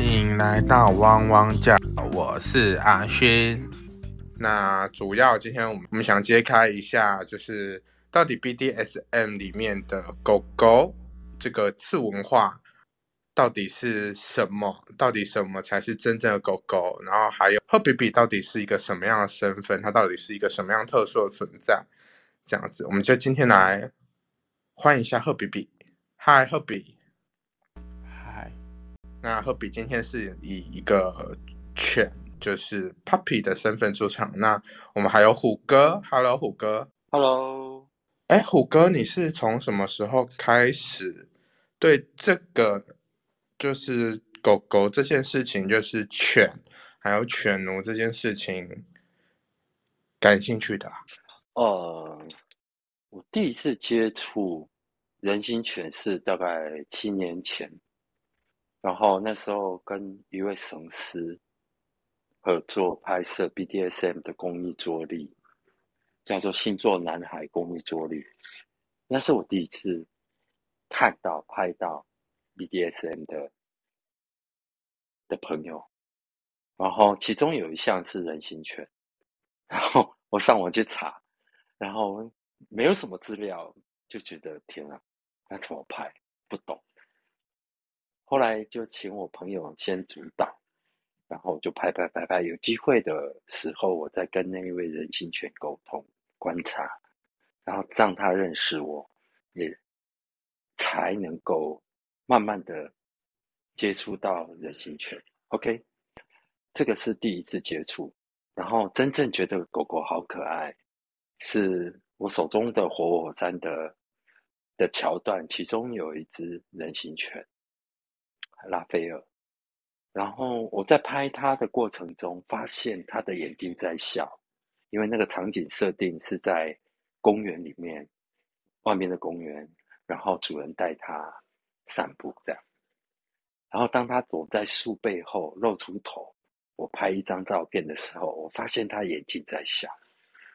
欢迎来到汪汪叫，我是阿勋。那主要今天我们我们想揭开一下，就是到底 BDSM 里面的狗狗这个次文化到底是什么？到底什么才是真正的狗狗？然后还有赫比比到底是一个什么样的身份？它到底是一个什么样特殊的存在？这样子，我们就今天来欢迎一下赫比比。嗨，赫比。嗨，那赫比今天是以一个犬，就是 puppy 的身份出场。那我们还有虎哥，Hello，虎哥。Hello，哎，虎哥，你是从什么时候开始对这个就是狗狗这件事情，就是犬还有犬奴这件事情感兴趣的啊？呃，我第一次接触人心犬是大概七年前，然后那时候跟一位神师合作拍摄 BDSM 的公益桌历，叫做“星座男孩”公益桌历，那是我第一次看到拍到 BDSM 的的朋友，然后其中有一项是人形犬，然后我上网去查，然后没有什么资料，就觉得天啊，那怎么拍？不懂。后来就请我朋友先主导，然后就拍拍拍拍，有机会的时候，我再跟那一位人形犬沟通观察，然后让他认识我，也才能够慢慢的接触到人形犬。OK，这个是第一次接触，然后真正觉得狗狗好可爱，是我手中的活火山的的桥段，其中有一只人形犬拉斐尔，然后我在拍他的过程中，发现他的眼睛在笑，因为那个场景设定是在公园里面，外面的公园，然后主人带他散步这样。然后当他躲在树背后露出头，我拍一张照片的时候，我发现他眼睛在笑，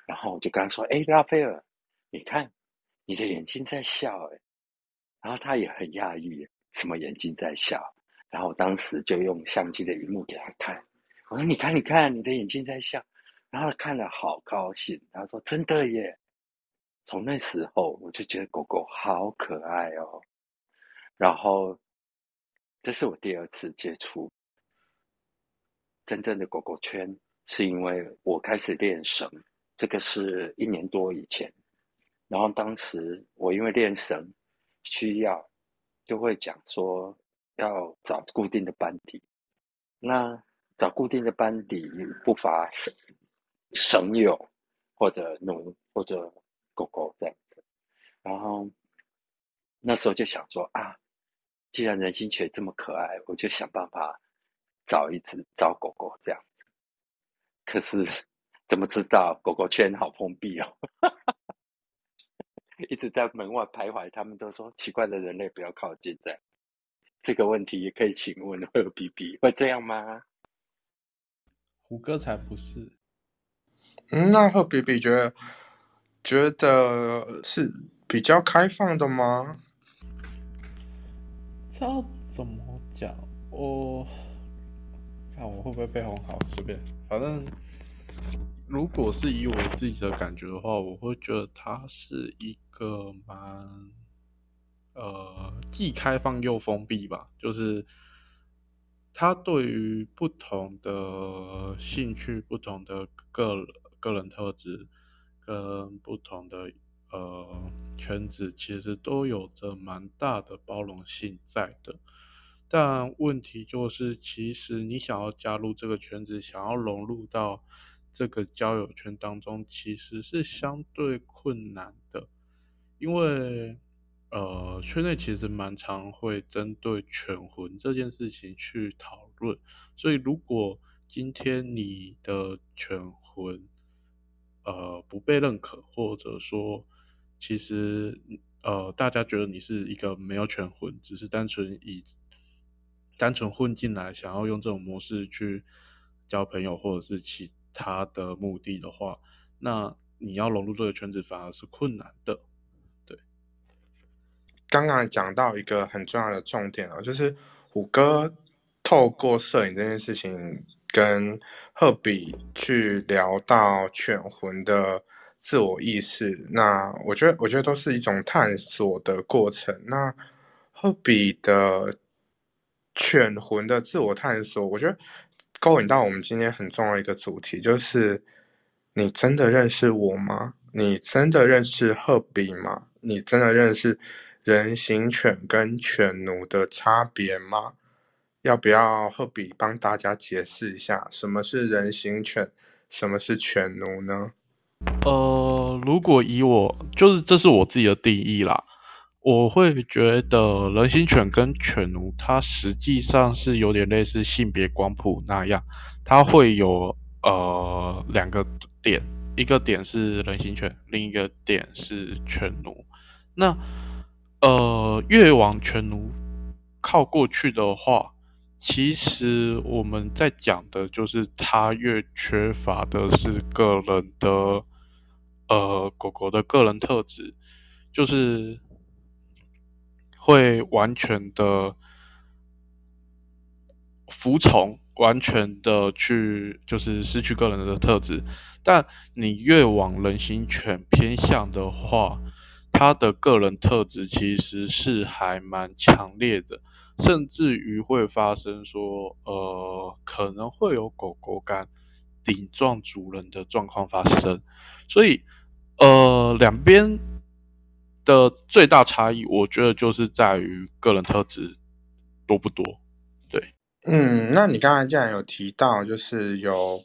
然后我就跟他说：“哎，拉斐尔，你看你的眼睛在笑。”哎，然后他也很讶异，什么眼睛在笑？然后我当时就用相机的荧幕给他看，我说：“你看，你看，你的眼睛在笑。”然后他看了好高兴，他说：“真的耶！”从那时候我就觉得狗狗好可爱哦，然后。这是我第二次接触真正的狗狗圈，是因为我开始练绳，这个是一年多以前。然后当时我因为练绳需要，就会讲说要找固定的班底。那找固定的班底不乏绳绳友或者奴或者狗狗这样子。然后那时候就想说啊。既然人心犬这么可爱，我就想办法找一只找狗狗这样子。可是怎么知道狗狗圈好封闭哦？一直在门外徘徊，他们都说奇怪的人类不要靠近。这样这个问题也可以请问贺比比会这样吗？胡歌才不是。嗯，那贺比比觉得觉得是比较开放的吗？这要怎么讲？我看我会不会被哄好？随便，反正如果是以我自己的感觉的话，我会觉得它是一个蛮呃既开放又封闭吧。就是他对于不同的兴趣、不同的个个人特质跟不同的。呃，圈子其实都有着蛮大的包容性在的，但问题就是，其实你想要加入这个圈子，想要融入到这个交友圈当中，其实是相对困难的，因为呃，圈内其实蛮常会针对犬魂这件事情去讨论，所以如果今天你的犬魂呃不被认可，或者说其实，呃，大家觉得你是一个没有犬魂，只是单纯以单纯混进来，想要用这种模式去交朋友或者是其他的目的的话，那你要融入这个圈子反而是困难的。对，刚刚讲到一个很重要的重点哦，就是虎哥透过摄影这件事情，跟赫比去聊到犬魂的自我意识，那我觉得，我觉得都是一种探索的过程。那赫比的犬魂的自我探索，我觉得勾引到我们今天很重要一个主题，就是你真的认识我吗？你真的认识赫比吗？你真的认识人形犬跟犬奴的差别吗？要不要赫比帮大家解释一下，什么是人形犬，什么是犬奴呢？呃，如果以我就是这是我自己的定义啦，我会觉得人形犬跟犬奴，它实际上是有点类似性别光谱那样，它会有呃两个点，一个点是人形犬，另一个点是犬奴。那呃越往犬奴靠过去的话。其实我们在讲的就是它越缺乏的是个人的，呃，狗狗的个人特质，就是会完全的服从，完全的去就是失去个人的特质。但你越往人形犬偏向的话，它的个人特质其实是还蛮强烈的。甚至于会发生说，呃，可能会有狗狗敢顶撞主人的状况发生，所以，呃，两边的最大差异，我觉得就是在于个人特质多不多。对，嗯，那你刚才既然有提到，就是有，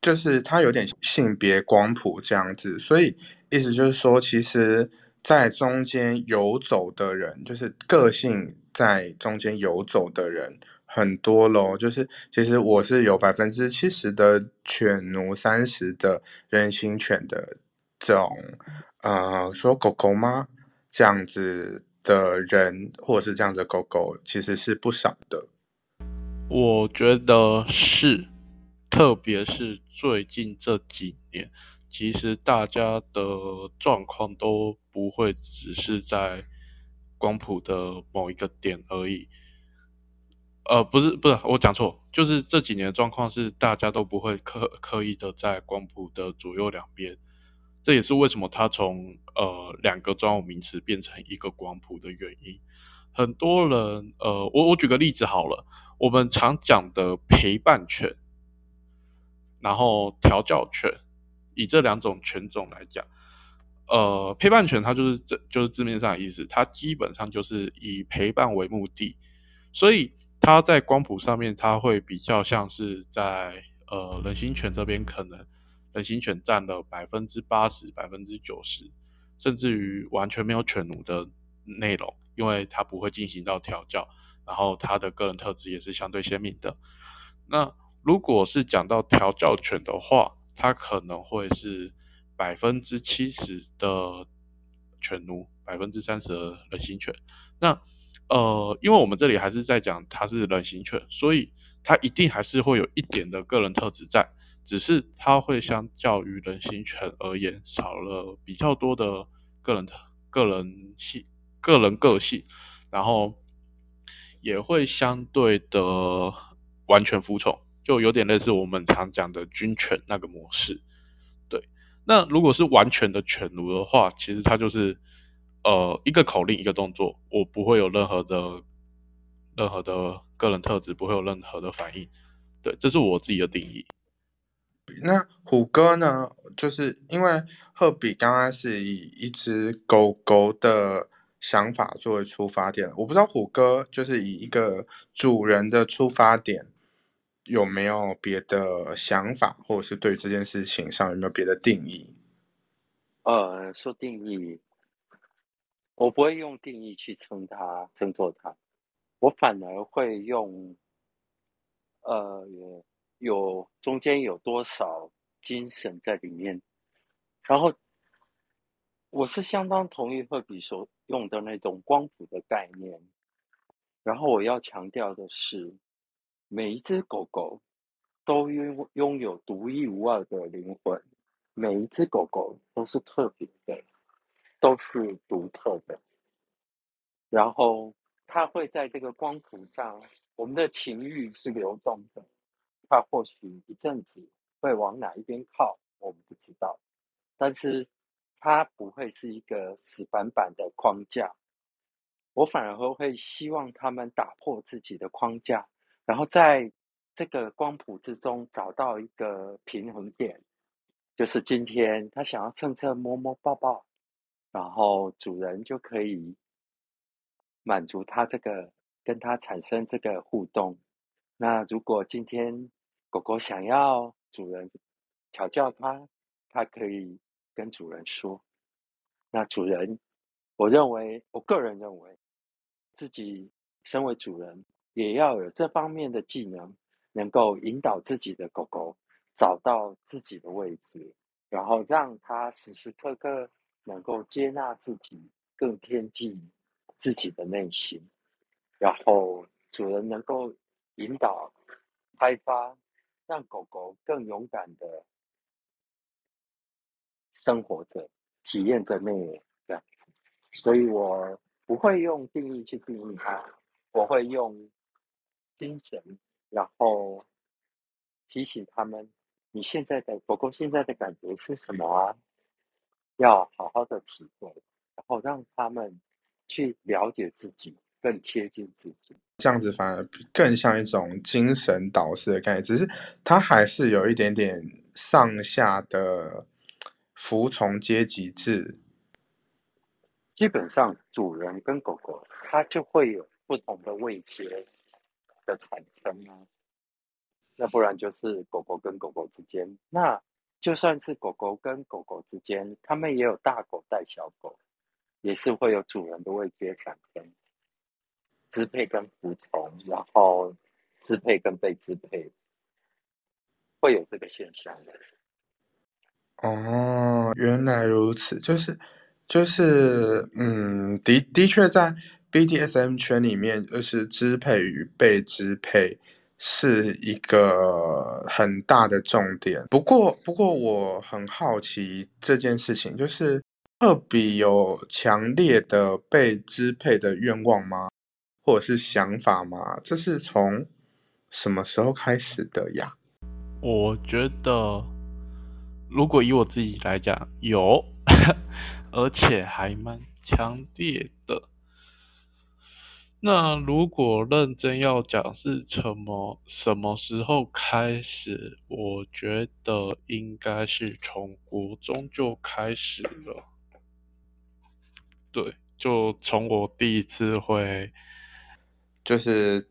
就是它有点性别光谱这样子，所以意思就是说，其实。在中间游走的人，就是个性在中间游走的人很多咯。就是其实我是有百分之七十的犬奴，三十的人形犬的这种，呃，说狗狗吗？这样子的人，或者是这样的狗狗，其实是不少的。我觉得是，特别是最近这几年。其实大家的状况都不会只是在光谱的某一个点而已，呃，不是，不是，我讲错，就是这几年的状况是大家都不会刻刻意的在光谱的左右两边，这也是为什么它从呃两个专有名词变成一个光谱的原因。很多人，呃，我我举个例子好了，我们常讲的陪伴犬，然后调教犬。以这两种犬种来讲，呃，陪伴犬它就是这就是字面上的意思，它基本上就是以陪伴为目的，所以它在光谱上面，它会比较像是在呃人形犬这边，可能人形犬占了百分之八十、百分之九十，甚至于完全没有犬奴的内容，因为它不会进行到调教，然后它的个人特质也是相对鲜明的。那如果是讲到调教犬的话，它可能会是百分之七十的犬奴，百分之三十的人形犬。那呃，因为我们这里还是在讲它是人形犬，所以它一定还是会有一点的个人特质在，只是它会相较于人形犬而言少了比较多的个人个人性、个人个性，然后也会相对的完全服从。就有点类似我们常讲的军犬那个模式，对。那如果是完全的犬奴的话，其实它就是呃一个口令一个动作，我不会有任何的任何的个人特质，不会有任何的反应。对，这是我自己的定义。那虎哥呢？就是因为赫比刚刚是以一只狗狗的想法作为出发点，我不知道虎哥就是以一个主人的出发点。有没有别的想法，或者是对这件事情上有没有别的定义？呃，说定义，我不会用定义去称它、称作它，我反而会用，呃，有中间有多少精神在里面。然后，我是相当同意赫比所用的那种光谱的概念。然后我要强调的是。每一只狗狗都拥拥有独一无二的灵魂，每一只狗狗都是特别的，都是独特的。然后它会在这个光谱上，我们的情欲是流动的，它或许一阵子会往哪一边靠，我们不知道，但是它不会是一个死板板的框架。我反而会希望他们打破自己的框架，然后在这个光谱之中找到一个平衡点，就是今天他想要蹭蹭摸摸抱抱，然后主人就可以满足他这个跟他产生这个互动。那如果今天狗狗想要主人调教它，它可以跟主人说。那主人，我认为，我个人认为。自己身为主人，也要有这方面的技能，能够引导自己的狗狗找到自己的位置，然后让它时时刻刻能够接纳自己，更贴近自己的内心，然后主人能够引导、开发，让狗狗更勇敢的生活着、体验着那这样子，所以我。不会用定义去定义它，我会用精神，然后提醒他们，你现在的狗狗现在的感觉是什么啊？要好好的体会，然后让他们去了解自己，更贴近自己。这样子反而更像一种精神导师的概念，只是它还是有一点点上下的服从阶级制。基本上，主人跟狗狗，它就会有不同的位阶的产生啊。那不然就是狗狗跟狗狗之间，那就算是狗狗跟狗狗之间，他们也有大狗带小狗，也是会有主人的位阶产生，支配跟服从，然后支配跟被支配，会有这个现象的。哦，原来如此，就是。就是，嗯，的的确在 BDSM 圈里面，就是支配与被支配是一个很大的重点。不过，不过我很好奇这件事情，就是二比有强烈的被支配的愿望吗？或者是想法吗？这是从什么时候开始的呀？我觉得，如果以我自己来讲，有。而且还蛮强烈的。那如果认真要讲是什么什么时候开始，我觉得应该是从国中就开始了。对，就从我第一次会，就是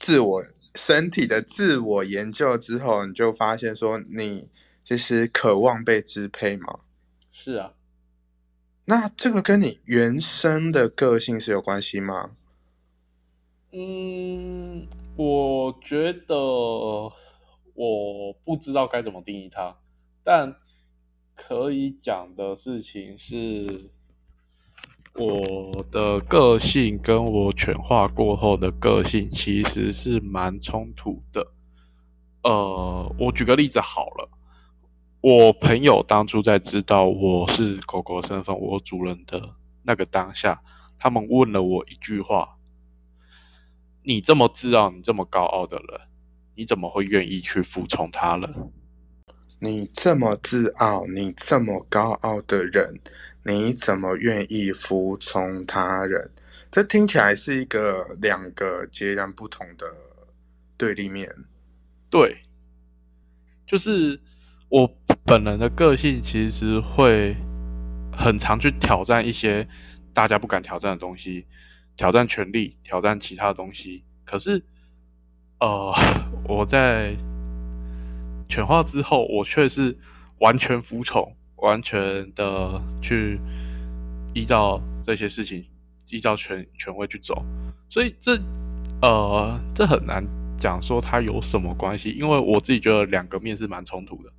自我身体的自我研究之后，你就发现说你其实渴望被支配吗？是啊。那这个跟你原生的个性是有关系吗？嗯，我觉得我不知道该怎么定义它，但可以讲的事情是，我的个性跟我犬化过后的个性其实是蛮冲突的。呃，我举个例子好了。我朋友当初在知道我是狗狗身份，我主人的那个当下，他们问了我一句话：“你这么自傲，你这么高傲的人，你怎么会愿意去服从他人？”你这么自傲，你这么高傲的人，你怎么愿意服从他人？这听起来是一个两个截然不同的对立面。对，就是。我本人的个性其实会很常去挑战一些大家不敢挑战的东西，挑战权力，挑战其他的东西。可是，呃，我在犬化之后，我却是完全服从，完全的去依照这些事情，依照权权威去走。所以这，呃，这很难讲说它有什么关系，因为我自己觉得两个面是蛮冲突的。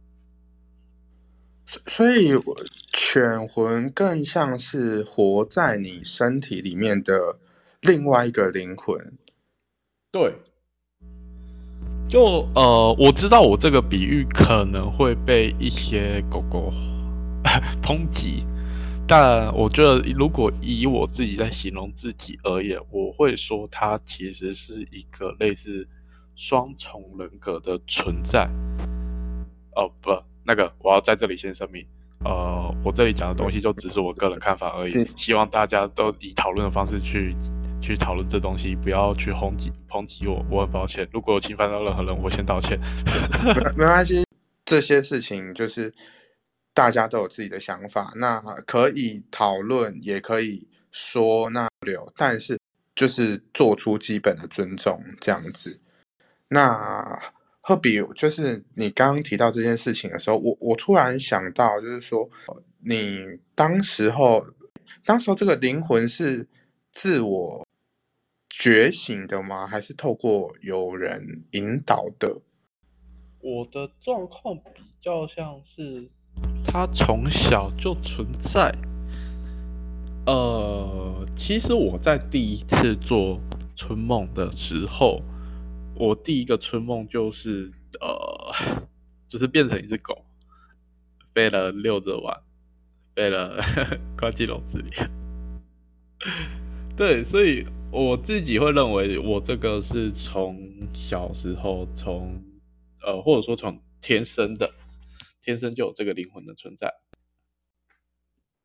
所以，犬魂更像是活在你身体里面的另外一个灵魂。对，就呃，我知道我这个比喻可能会被一些狗狗 抨击，但我觉得，如果以我自己在形容自己而言，我会说它其实是一个类似双重人格的存在。哦，不，那个我要在这里先声明，呃，我这里讲的东西就只是我个人看法而已，希望大家都以讨论的方式去去讨论这东西，不要去抨击抨击我。我很抱歉，如果侵犯到任何人，我先道歉。没关系，这些事情就是。大家都有自己的想法，那可以讨论，也可以说那留，但是就是做出基本的尊重这样子。那赫比，就是你刚刚提到这件事情的时候，我我突然想到，就是说你当时候，当时候这个灵魂是自我觉醒的吗？还是透过有人引导的？我的状况比较像是。它从小就存在。呃，其实我在第一次做春梦的时候，我第一个春梦就是呃，就是变成一只狗，飞了溜着玩，飞了 关进笼子里。对，所以我自己会认为，我这个是从小时候从呃，或者说从天生的。天生就有这个灵魂的存在。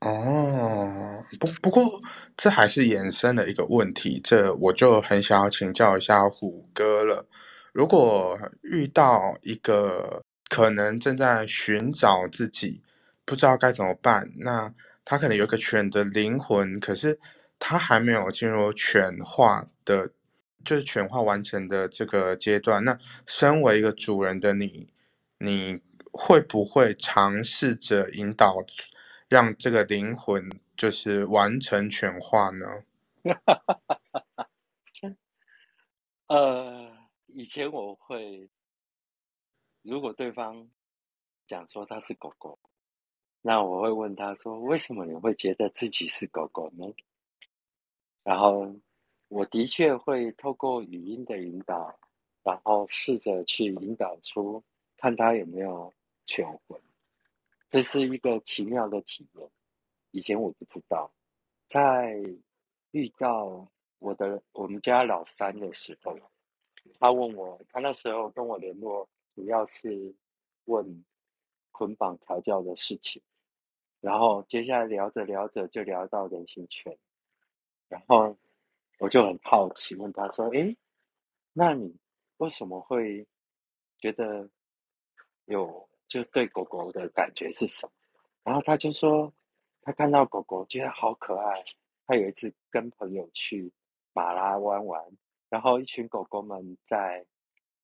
哦，不不过这还是延伸了一个问题，这我就很想要请教一下虎哥了。如果遇到一个可能正在寻找自己，不知道该怎么办，那他可能有一个犬的灵魂，可是他还没有进入犬化的，就是犬化完成的这个阶段。那身为一个主人的你，你。会不会尝试着引导，让这个灵魂就是完成全化呢？呃，以前我会，如果对方讲说他是狗狗，那我会问他说：“为什么你会觉得自己是狗狗呢？”然后我的确会透过语音的引导，然后试着去引导出，看他有没有。全魂，这是一个奇妙的体验。以前我不知道，在遇到我的我们家老三的时候，他问我，他那时候跟我联络，主要是问捆绑调教的事情。然后接下来聊着聊着就聊到人形犬，然后我就很好奇，问他说：“诶，那你为什么会觉得有？”就对狗狗的感觉是什么？然后他就说，他看到狗狗觉得好可爱。他有一次跟朋友去马拉湾玩，然后一群狗狗们在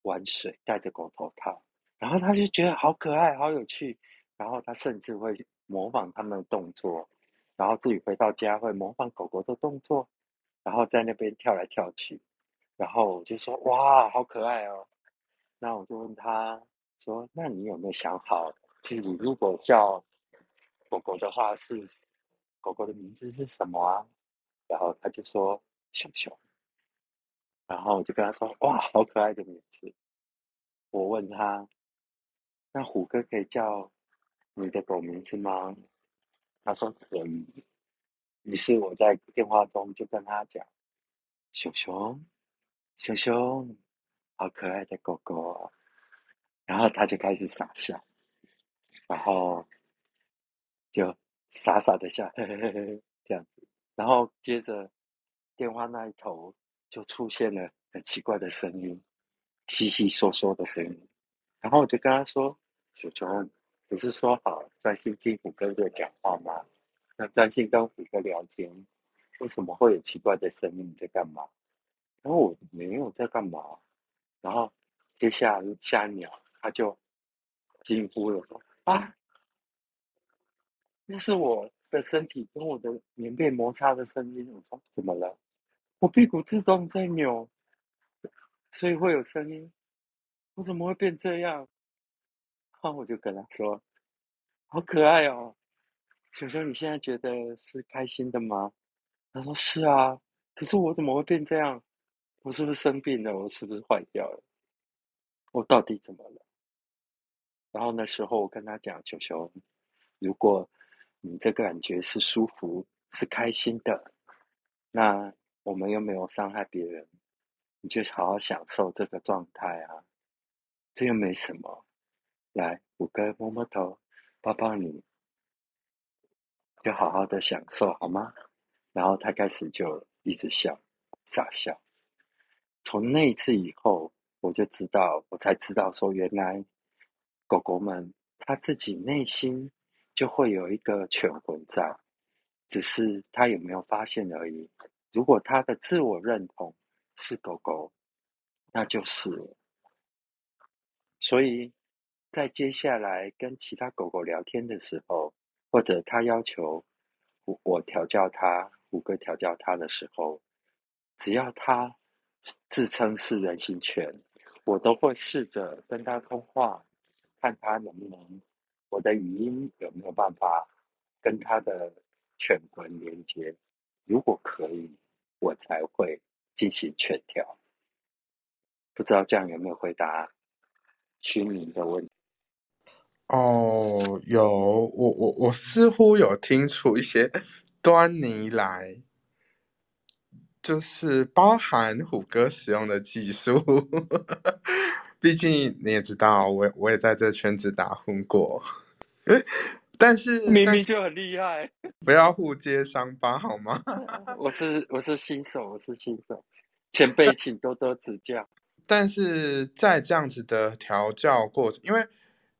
玩水，戴着狗头套，然后他就觉得好可爱、好有趣。然后他甚至会模仿他们的动作，然后自己回到家会模仿狗狗的动作，然后在那边跳来跳去。然后我就说：“哇，好可爱哦！”那我就问他。说，那你有没有想好，自己如果叫狗狗的话，是狗狗的名字是什么啊？然后他就说熊熊，然后我就跟他说，哇，好可爱的名字。我问他，那虎哥可以叫你的狗名字吗？他说可以。于是我在电话中就跟他讲，熊熊，熊熊，好可爱的狗狗。然后他就开始傻笑，然后就傻傻的笑，嘿嘿嘿嘿，这样子。然后接着电话那一头就出现了很奇怪的声音，稀稀嗦嗦的声音。然后我就跟他说：“熊熊，不是说好专心听虎哥哥讲话吗？那专心跟虎哥聊天，为什么会有奇怪的声音？你在干嘛？”然后我没有在干嘛。然后接下来下一秒。他就惊呼了，说：“啊，那是我的身体跟我的棉被摩擦的声音。”我说：“怎么了？我屁股自动在扭，所以会有声音。我怎么会变这样？”然后我就跟他说：“好可爱哦，熊熊，你现在觉得是开心的吗？”他说：“是啊，可是我怎么会变这样？我是不是生病了？我是不是坏掉了？我到底怎么了？”然后那时候我跟他讲：“球球，如果你这个感觉是舒服、是开心的，那我们又没有伤害别人，你就好好享受这个状态啊，这又没什么。来，五哥摸摸头，抱抱你，就好好的享受好吗？然后他开始就一直笑，傻笑。从那一次以后，我就知道，我才知道说，原来狗狗们它自己内心就会有一个犬魂在，只是它有没有发现而已。如果它的自我认同是狗狗，那就是。所以在接下来跟其他狗狗聊天的时候，或者它要求我我调教它，胡歌调教它的时候，只要它。自称是人形犬，我都会试着跟他通话，看他能不能我的语音有没有办法跟他的犬魂连接。如果可以，我才会进行犬调。不知道这样有没有回答虚拟的问题？哦，有，我我我似乎有听出一些端倪来。就是包含虎哥使用的技术，毕竟你也知道，我我也在这圈子打混过，但是明明就很厉害，不要互揭伤疤好吗？我是我是新手，我是新手，前辈请多多指教。但是在这样子的调教过程，因为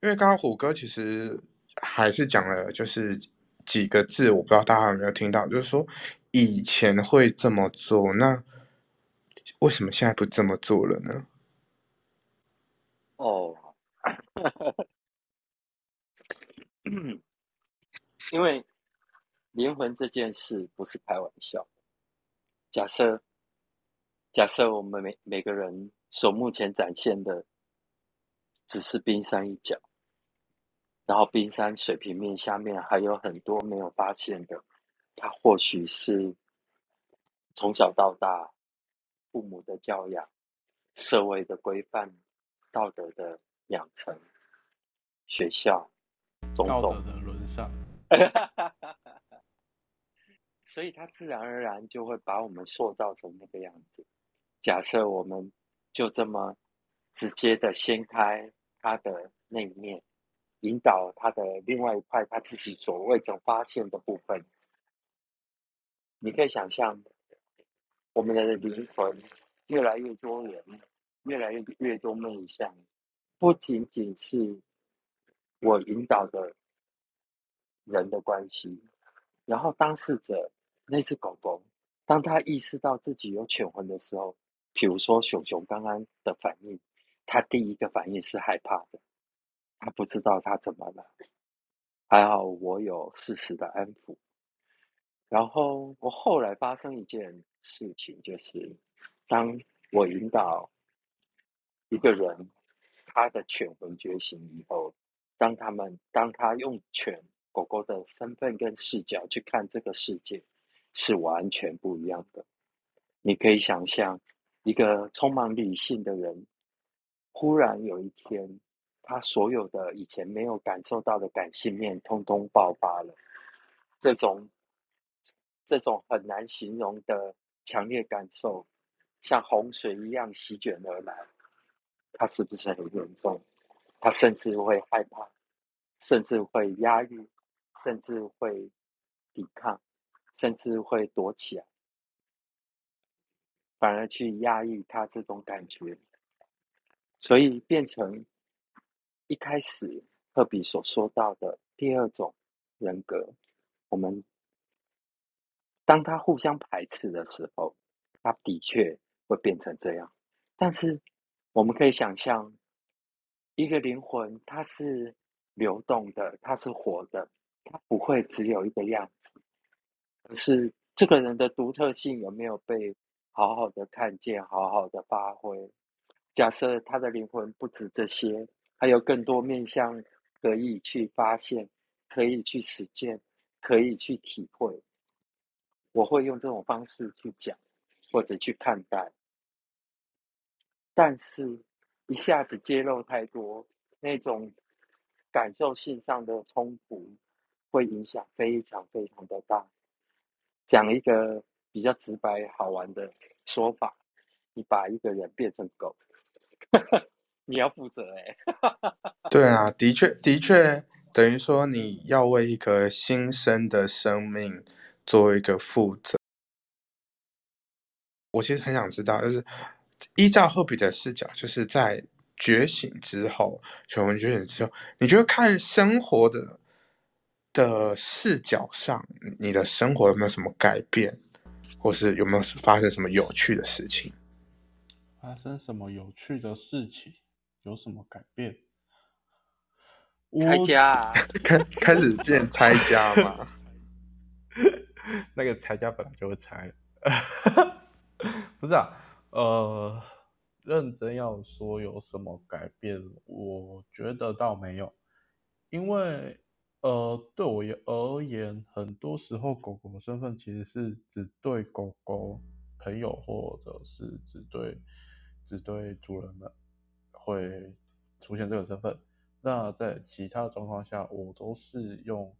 因为刚刚虎哥其实还是讲了，就是几个字，我不知道大家有没有听到，就是说。以前会这么做，那为什么现在不这么做了呢？哦，因为灵魂这件事不是开玩笑。假设假设我们每每个人所目前展现的只是冰山一角，然后冰山水平面下面还有很多没有发现的。他或许是从小到大父母的教养、社会的规范、道德的养成、学校种种的沦丧，所以他自然而然就会把我们塑造成那个样子。假设我们就这么直接的掀开他的那一面，引导他的另外一块他自己所未曾发现的部分。你可以想象，我们的灵魂越来越多元，越来越越多面向，不仅仅是我引导的人的关系，然后当事者那只狗狗，当他意识到自己有犬魂的时候，比如说熊熊刚刚的反应，他第一个反应是害怕的，他不知道他怎么了，还好我有适时的安抚。然后我后来发生一件事情，就是当我引导一个人他的犬魂觉醒以后，当他们当他用犬狗狗的身份跟视角去看这个世界，是完全不一样的。你可以想象，一个充满理性的人，忽然有一天，他所有的以前没有感受到的感性面，通通爆发了，这种。这种很难形容的强烈感受，像洪水一样席卷而来，他是不是很严重？他甚至会害怕，甚至会压抑，甚至会抵抗，甚至会躲起来，反而去压抑他这种感觉，所以变成一开始赫比所说到的第二种人格，我们。当他互相排斥的时候，他的确会变成这样。但是我们可以想象，一个灵魂它是流动的，它是活的，它不会只有一个样子。可是这个人的独特性有没有被好好的看见、好好的发挥？假设他的灵魂不止这些，还有更多面向可以去发现、可以去实践、可以去体会。我会用这种方式去讲，或者去看待，但是一下子揭露太多那种感受性上的冲突，会影响非常非常的大。讲一个比较直白好玩的说法，你把一个人变成狗，你要负责哎、对啊，的确，的确，等于说你要为一个新生的生命做一个负责。我其实很想知道，就是依照赫比的视角，就是在觉醒之后，全文觉醒之后，你觉得看生活的的视角上，你的生活有没有什么改变，或是有没有发生什么有趣的事情？发生什么有趣的事情？有什么改变？拆我家啊，开开始变拆家嘛？那个拆家本来就会拆，不是啊，呃，认真要说有什么改变，我觉得倒没有，因为呃，对我而言，很多时候狗狗的身份其实是只对狗狗朋友或者是只对只对主人们会出现这个身份。那在其他状况下，我都是用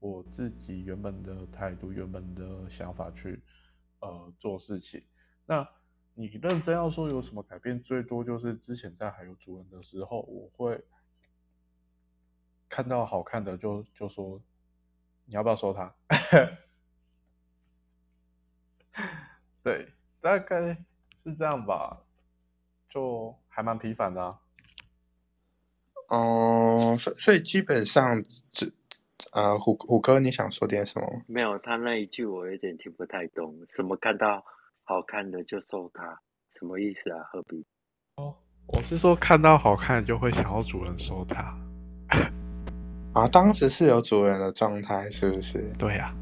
我自己原本的态度、原本的想法去呃做事情。那你认真要说有什么改变，最多就是之前在还有主人的时候，我会看到好看的就就说你要不要收它？对，大概是这样吧，就还蛮频繁的啊。哦，所以所以基本上只呃，虎虎哥，你想说点什么？没有他那一句我有点听不太懂，什么看到好看的就收他，什么意思啊？何必？哦我是说看到好看就会想要主人收它。啊，当时是有主人的状态，是不是？对呀、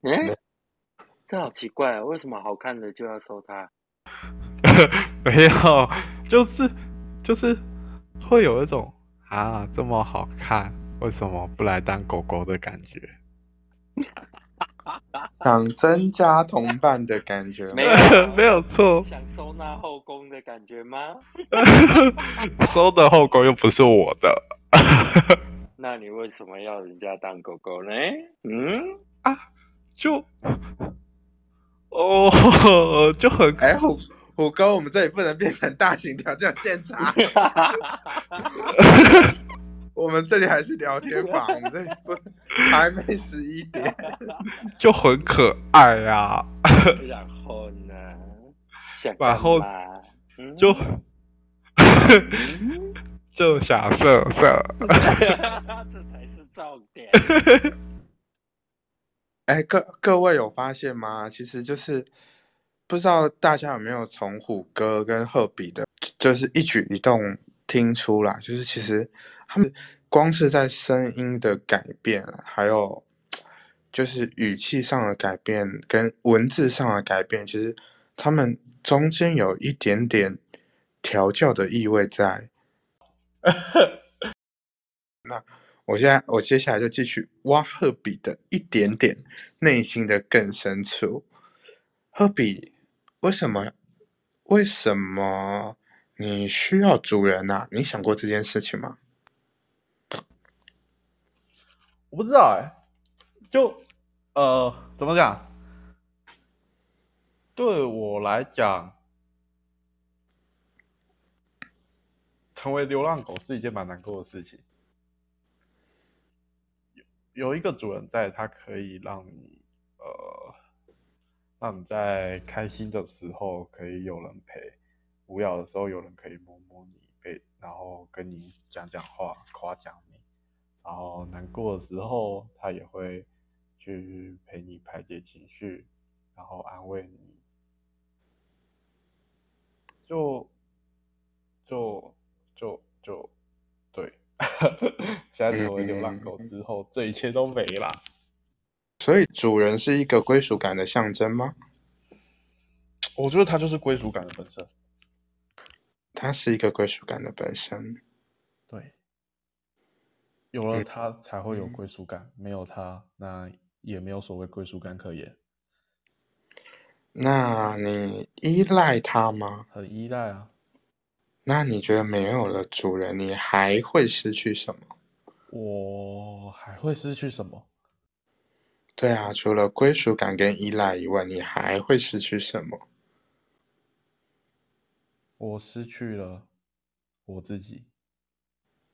嗯，这好奇怪啊！为什么好看的就要收它？没有，就是就是会有一种啊这么好看，为什么不来当狗狗的感觉？想增加同伴的感觉吗没有 没有错，想收纳后宫的感觉吗？收的后宫又不是我的。那你为什么要人家当狗狗呢？嗯啊，就哦，就很哎，虎虎哥，我们这里不能变成大型调教现场，我们这里还是聊天房，我们这里不还没十一点。就很可爱呀、然后呢？想然后就嗯 就想色色。这才是重点。哎，各各位有发现吗？其实就是不知道大家有没有从虎哥跟赫比的，就是一举一动听出来，就是其实他们光是在声音的改变，还有就是语气上的改变跟文字上的改变，其实他们中间有一点点调教的意味在。那我现在我接下来就继续挖赫比的一点点内心的更深处。赫比，为什么？为什么你需要主人啊？你想过这件事情吗？我不知道哎、就呃怎么讲？对我来讲，成为流浪狗是一件蛮难过的事情。有一个主人在，他可以让你呃，让你在开心的时候可以有人陪，无聊的时候有人可以摸摸你背，然后跟你讲讲话，夸奖你。然后难过的时候，他也会去陪你排解情绪，然后安慰你。就就就就对，现在成为流浪狗之后，这一切都没了。所以主人是一个归属感的象征吗？我觉得它就是归属感的本身。它是一个归属感的本身。对，有了它才会有归属感，没有它，那也没有所谓归属感可言。那你依赖它吗？很依赖啊，那你觉得没有了主人，你还会失去什么？我还会失去什么？对啊，除了归属感跟依赖以外，你还会失去什么？我失去了我自己。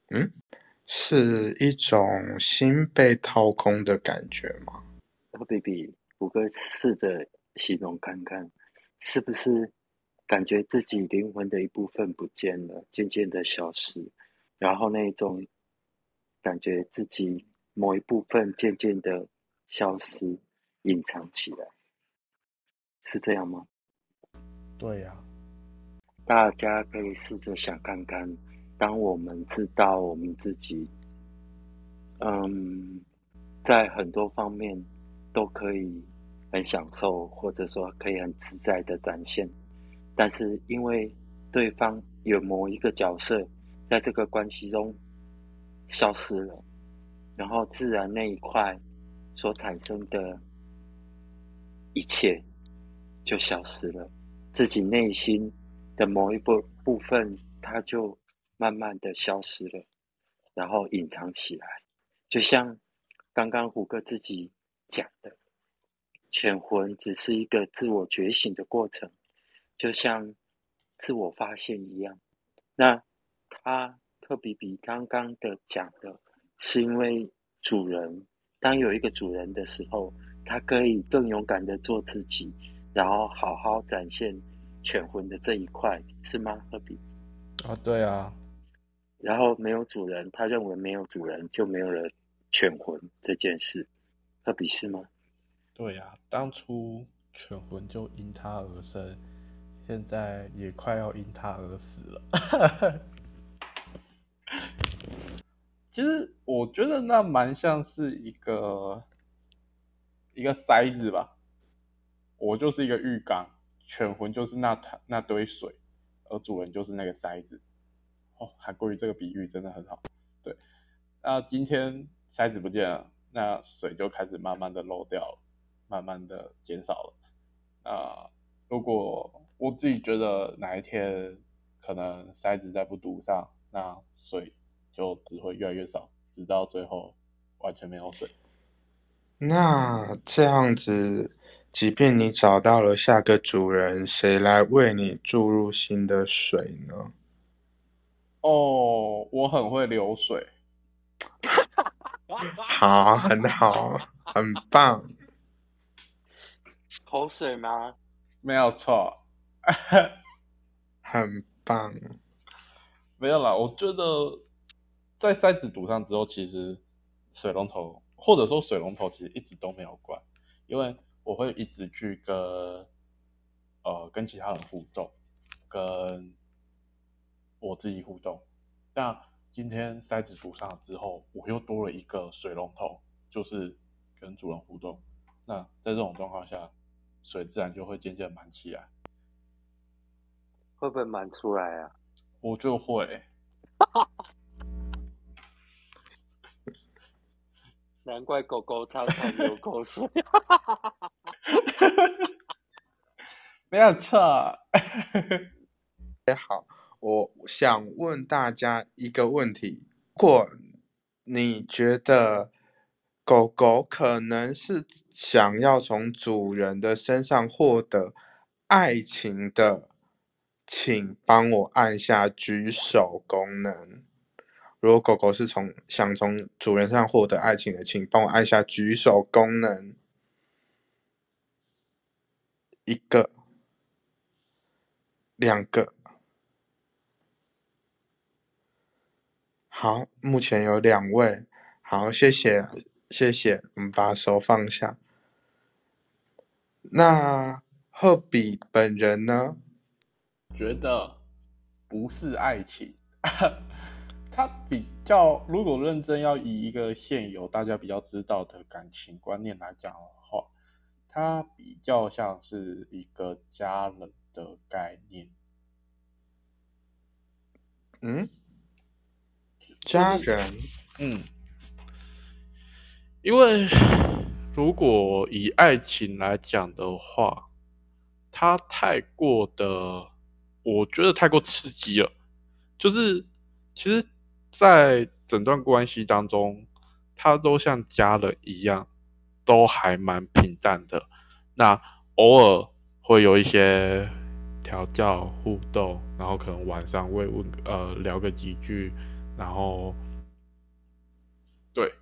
嗯，是一种心被掏空的感觉吗？哦，baby，虎哥试着形容看看，是不是感觉自己灵魂的一部分不见了，渐渐的消失，然后那种感觉自己某一部分渐渐的。消失，隐藏起来，是这样吗？对呀。大家可以试着想看看，当我们知道我们自己，嗯，在很多方面都可以很享受，或者说可以很自在的展现，但是因为对方有某一个角色在这个关系中消失了，然后自然那一块。所产生的一切就消失了，自己内心的某一部部分，它就慢慢的消失了，然后隐藏起来，就像刚刚虎哥自己讲的，犬魂只是一个自我觉醒的过程，就像自我发现一样。那他特别比刚刚的讲的，是因为主人。当有一个主人的时候，他可以更勇敢的做自己，然后好好展现犬魂的这一块，是吗？科比啊，对啊。然后没有主人，他认为没有主人就没有了犬魂这件事，科比是吗？对呀，当初犬魂就因他而生，现在也快要因他而死了。其实我觉得那蛮像是一个一个塞子吧，我就是一个浴缸，犬魂就是那那堆水，而主人就是那个塞子。哦，韩国语这个比喻真的很好。对，那今天塞子不见了，那水就开始慢慢的漏掉了，慢慢的减少了。啊，如果我自己觉得哪一天可能塞子再不堵上，那水。就只会越来越少，直到最后完全没有水。那这样子，即便你找到了下个主人，谁来为你注入新的水呢？哦，我很会流水。好，很好，很棒。口水吗？没有错。很棒。没有啦，我觉得。在塞子堵上之后，其实水龙头或者说水龙头其实一直都没有关，因为我会一直去跟呃跟其他人互动，跟我自己互动。那今天塞子堵上之后，我又多了一个水龙头，就是跟主人互动。那在这种状况下，水自然就会渐渐满起来。会不会满出来啊？我就会。难怪狗狗常常流口水。没有错。也 好，我想问大家一个问题：如果你觉得狗狗可能是想要从主人的身上获得爱情的，请帮我按下举手功能。如果狗狗是从想从主人上获得爱情的，请帮我按下举手功能。一个，两个，好，目前有两位，好，谢谢，谢谢，我们把手放下。那赫比本人呢？觉得不是爱情。他比较，如果认真要以一个现有大家比较知道的感情观念来讲的话，他比较像是一个家人的概念。嗯，家人，嗯，因为如果以爱情来讲的话，它太过的，我觉得太过刺激了，就是其实。在整段关系当中，他都像家人一样，都还蛮平淡的。那偶尔会有一些调教互动，然后可能晚上会问呃聊个几句，然后对，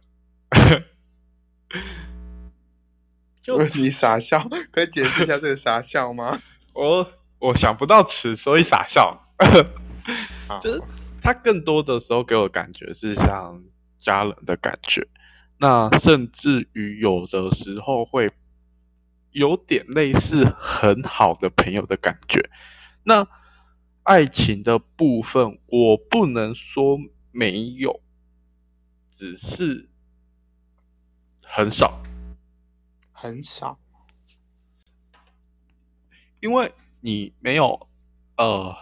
就 你傻笑，可以解释一下这个傻笑吗？我我想不到词，所以傻笑。就是他更多的时候给我感觉是像家人的感觉，那甚至于有的时候会有点类似很好的朋友的感觉。那爱情的部分，我不能说没有，只是很少。很少。因为你没有，呃，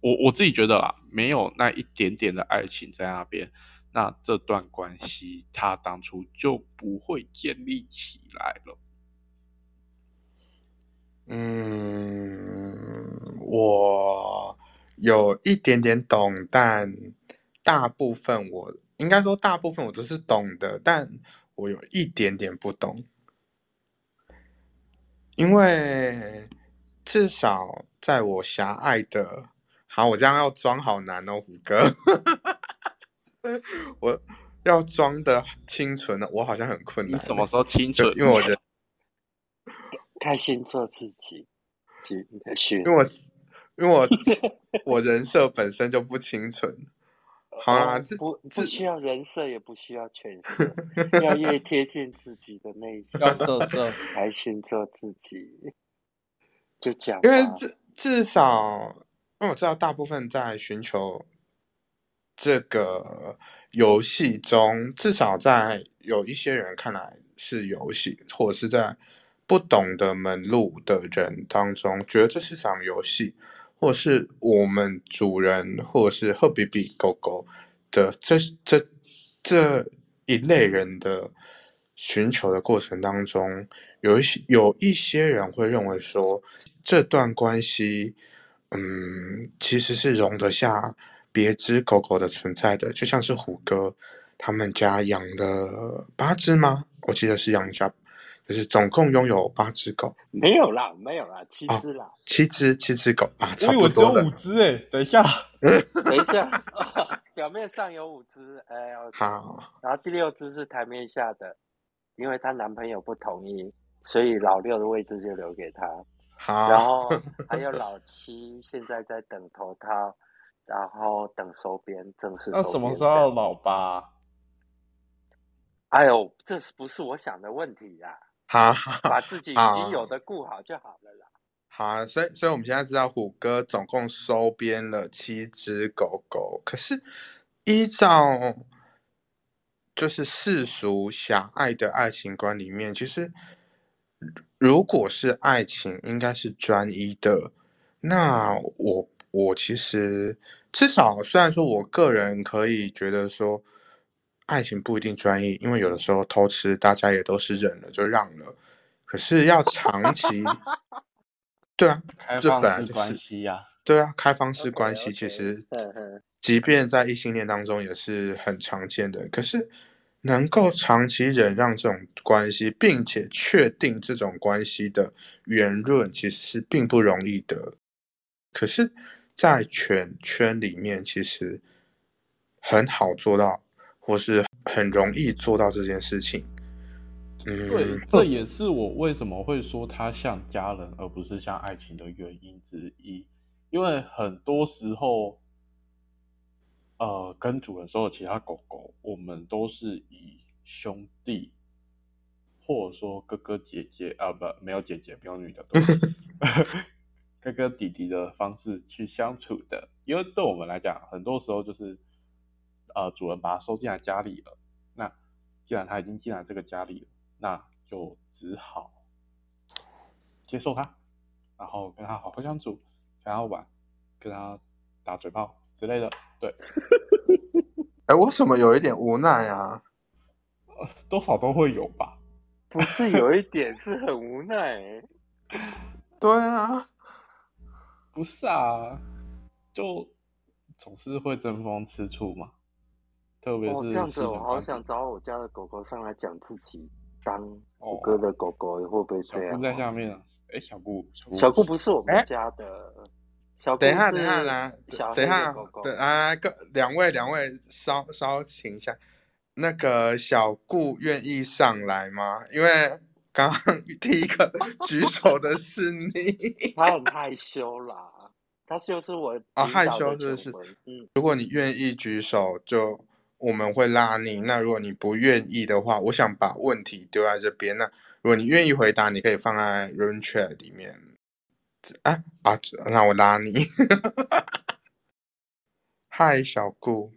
我我自己觉得啦，没有那一点点的爱情在那边，那这段关系它当初就不会建立起来了。嗯，我有一点点懂，但大部分我应该说大部分我都是懂的，但我有一点点不懂，因为至少在我狭隘的，好，我这样要装好难哦，虎哥，我要装的清纯的，我好像很困难。你什么时候清就纯？因为我人，开心做自己，因为我因为我我人设本身就不清纯。好啦，哦这不这不需要人设，也不需要诠释，要越贴近自己的内心，要色色，开心做自己，就讲因为至至少，因为我知道大部分在寻求这个游戏中，至少在有一些人看来是游戏，或者是在不懂的门路的人当中，觉得这是场游戏，或是我们主人，或者是赫比比狗狗的这这这一类人的寻求的过程当中，有一些有一些人会认为说，这段关系，嗯，其实是容得下别只狗狗的存在的，就像是虎哥他们家养的八只吗？我记得是养下，就是总共拥有八只狗，没有啦，没有啦，七哦只啦。七只七只狗啊，差所以我只有不多了。五只哎，等一下，等一下，表面上有五只，哎，我好，然后第六只是台面下的，因为她男朋友不同意，所以老六的位置就留给她。然好，后还有老 七现在在等头套，然后等收编正式收编。那什么时候老八？哎呦，这不是我想的问题啦，好，把自己已好经有的顾好就好了啦。好啊，所以所以我们现在知道虎哥总共收编了七只狗狗，可是依照就是世俗狭隘的爱情观里面，其实如果是爱情，应该是专一的。那我我其实至少虽然说我个人可以觉得说，爱情不一定专一，因为有的时候偷吃大家也都是忍了就让了，可是要长期，对啊，开这本来就是系呀、对啊，开放式关系其实即便在异性恋当中也是很常见的。可是能够长期忍让这种关系，并且确定这种关系的圆润，其实是并不容易的。可是，在全圈里面，其实很好做到，或是很容易做到这件事情。嗯，对，这也是我为什么会说它像家人而不是像爱情的原因之一。因为很多时候，呃，跟主人说的其他狗狗，我们都是以兄弟，或者说哥哥姐姐啊，不，没有姐姐，没有女的 哥哥弟弟的方式去相处的。因为对我们来讲，很多时候就是，呃，主人把它收进来家里了，那既然它已经进来这个家里了。那就只好接受它，然后跟它好好相处，跟它玩，跟它打嘴炮之类的。对，哎，为什么有一点无奈啊？呃多少都会有吧。不是有一点是很无奈、欸，对啊，不是啊，就总是会争风吃醋嘛。特别哦，这样子我好想找我家的狗狗上来讲自己当我哥的狗狗，会不会小这样顾在下啊？面啊，哎，小顾，小顾不是我哎们家的，小顾等一下，等一下，是来，小等一下。等啊，各两位两位稍稍请一下，那个小顾愿意上来吗？因为刚刚 第一个举手的是你，他很害羞啦，他就是我啊害羞是不是嗯，如果你愿意举手，就我们会拉你。那如果你不愿意的话，我想把问题丢在这边。那如果你愿意回答，你可以放在 Room Chat 里面。啊啊，那我拉你。嗨，小顾。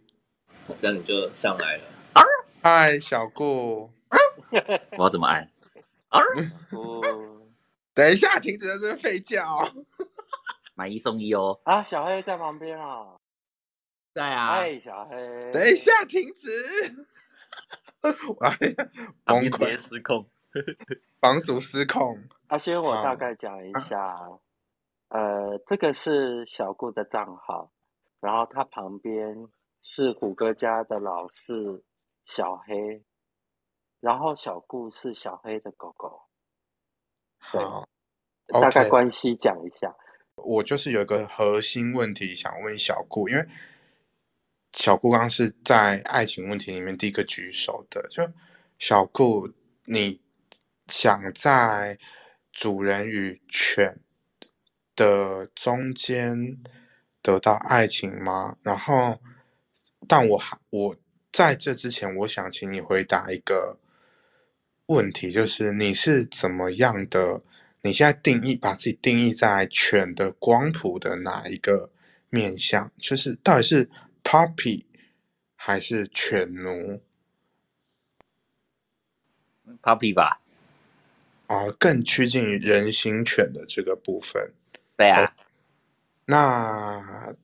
这样你就上来了。嗨，小顾。我要怎么按？哦 等一下，停止在这边吠叫。买一送一哦。啊，小黑在旁边啊，在啊，嗨，小黑，等一，下，停止。哎呀崩溃，失控。房主失控。阿轩，我大概讲一下，呃，这个是小顾的账号，然后他旁边是虎哥家的老四小黑，然后小顾是小黑的狗狗，对好，大概关系讲一下。我就是有一个核心问题想问小顾，因为小顾刚是在爱情问题里面第一个举手的。就小顾，你想在主人与犬的中间得到爱情吗？然后，但我还我在这之前，我想请你回答一个问题，就是你是怎么样的？你现在定义把自己定义在犬的光谱的哪一个面向？就是到底是 puppy 还是犬奴 Puppy 吧？啊？更趋近于人形犬的这个部分。对啊，那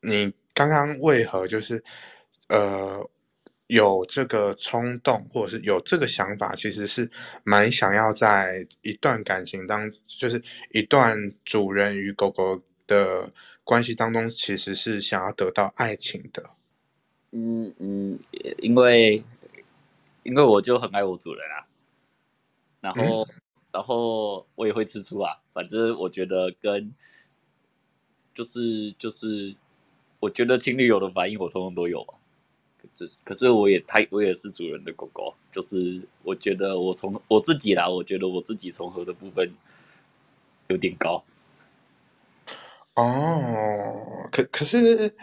你刚刚为何就是呃有这个冲动，或者是有这个想法，其实是蛮想要在一段感情当，就是一段主人与狗狗的关系当中，其实是想要得到爱情的。嗯嗯，因为因为我就很爱我主人啊，然后、然后我也会吃醋啊，反正我觉得跟就是就是，我觉得情侣有的反应我通通都有吧。只是可是我也太我也是主人的狗狗，就是我觉得我从我自己啦，我觉得我自己重合的部分有点高。哦，可可是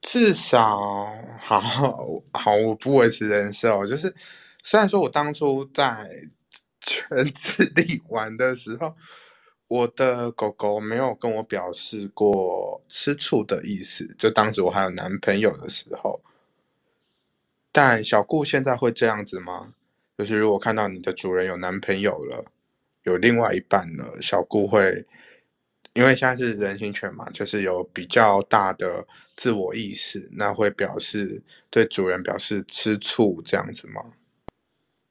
至少好好，我不维持人设。就是虽然说我当初在 圈子里玩的时候，我的狗狗没有跟我表示过吃醋的意思，就当时我还有男朋友的时候。但小顾现在会这样子吗？就是如果看到你的主人有男朋友了，有另外一半了，小顾会，因为现在是人形犬嘛，就是有比较大的自我意识，那会表示对主人表示吃醋这样子吗？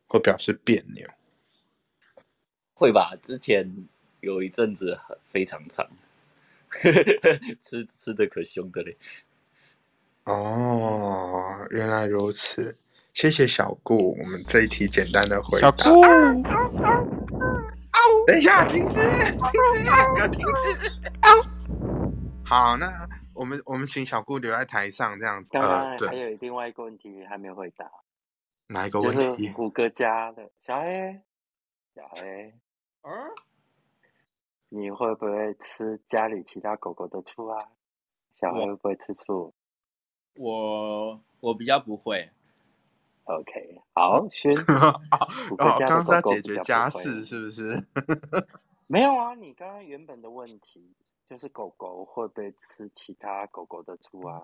会表示别扭？会吧？之前有一阵子很非常长，吃吃的可凶的嘞。哦，原来如此，谢谢小顾，我们这一题简单的回答。小顾，等一下，停止，停止，不要停止。好，那我们我们请小顾留在台上这样子。刚刚呃，还，有另外一个问题还没回答，哪一个问题？是虎哥家的小黑，小黑，嗯，你会不会吃家里其他狗狗的醋啊？小黑会不会吃醋我我比较不会，？OK，好，轩，哦虎哥哦，家的刚刚在狗狗比较解决家事是不是？没有啊，你刚刚原本的问题就是狗狗会不会吃其他狗狗的醋啊？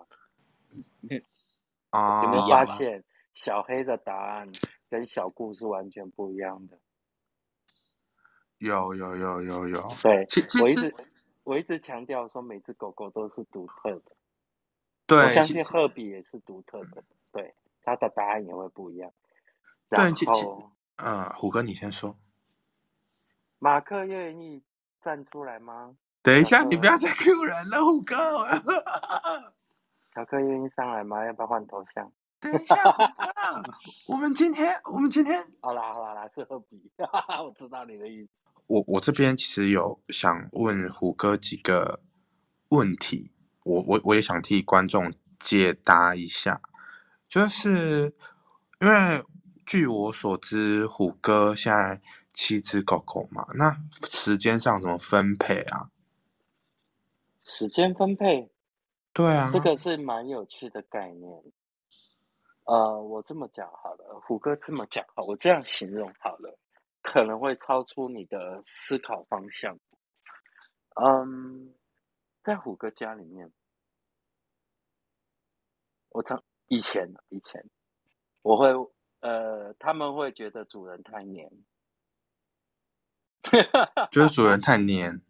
哦，有没有发现小黑的答案跟小顾是完全不一样的？有有有有有，对我一直我一直强调说，每只狗狗都是独特的。对，我相信赫比也是独特的，对，他的答案也会不一样。然对其其后呃，虎哥你先说。马克愿意站出来吗？等一下，你不要再 Q 人了，虎哥。小克愿意上来吗？要不要换头像？等一下，虎哥，我们今天我们今天好啦好啦好啦，是鹤比，我知道你的意思。我我这边其实有想问虎哥几个问题，我我我也想替观众解答一下，就是因为据我所知，虎哥现在七只狗狗嘛，那时间上怎么分配啊？时间分配，对啊，这个是蛮有趣的概念。呃，我这么讲好了，虎哥这么讲好，我这样形容好了，可能会超出你的思考方向。嗯，在虎哥家里面，我常以前以前我会呃，他们会觉得主人太黏，就是主人太黏，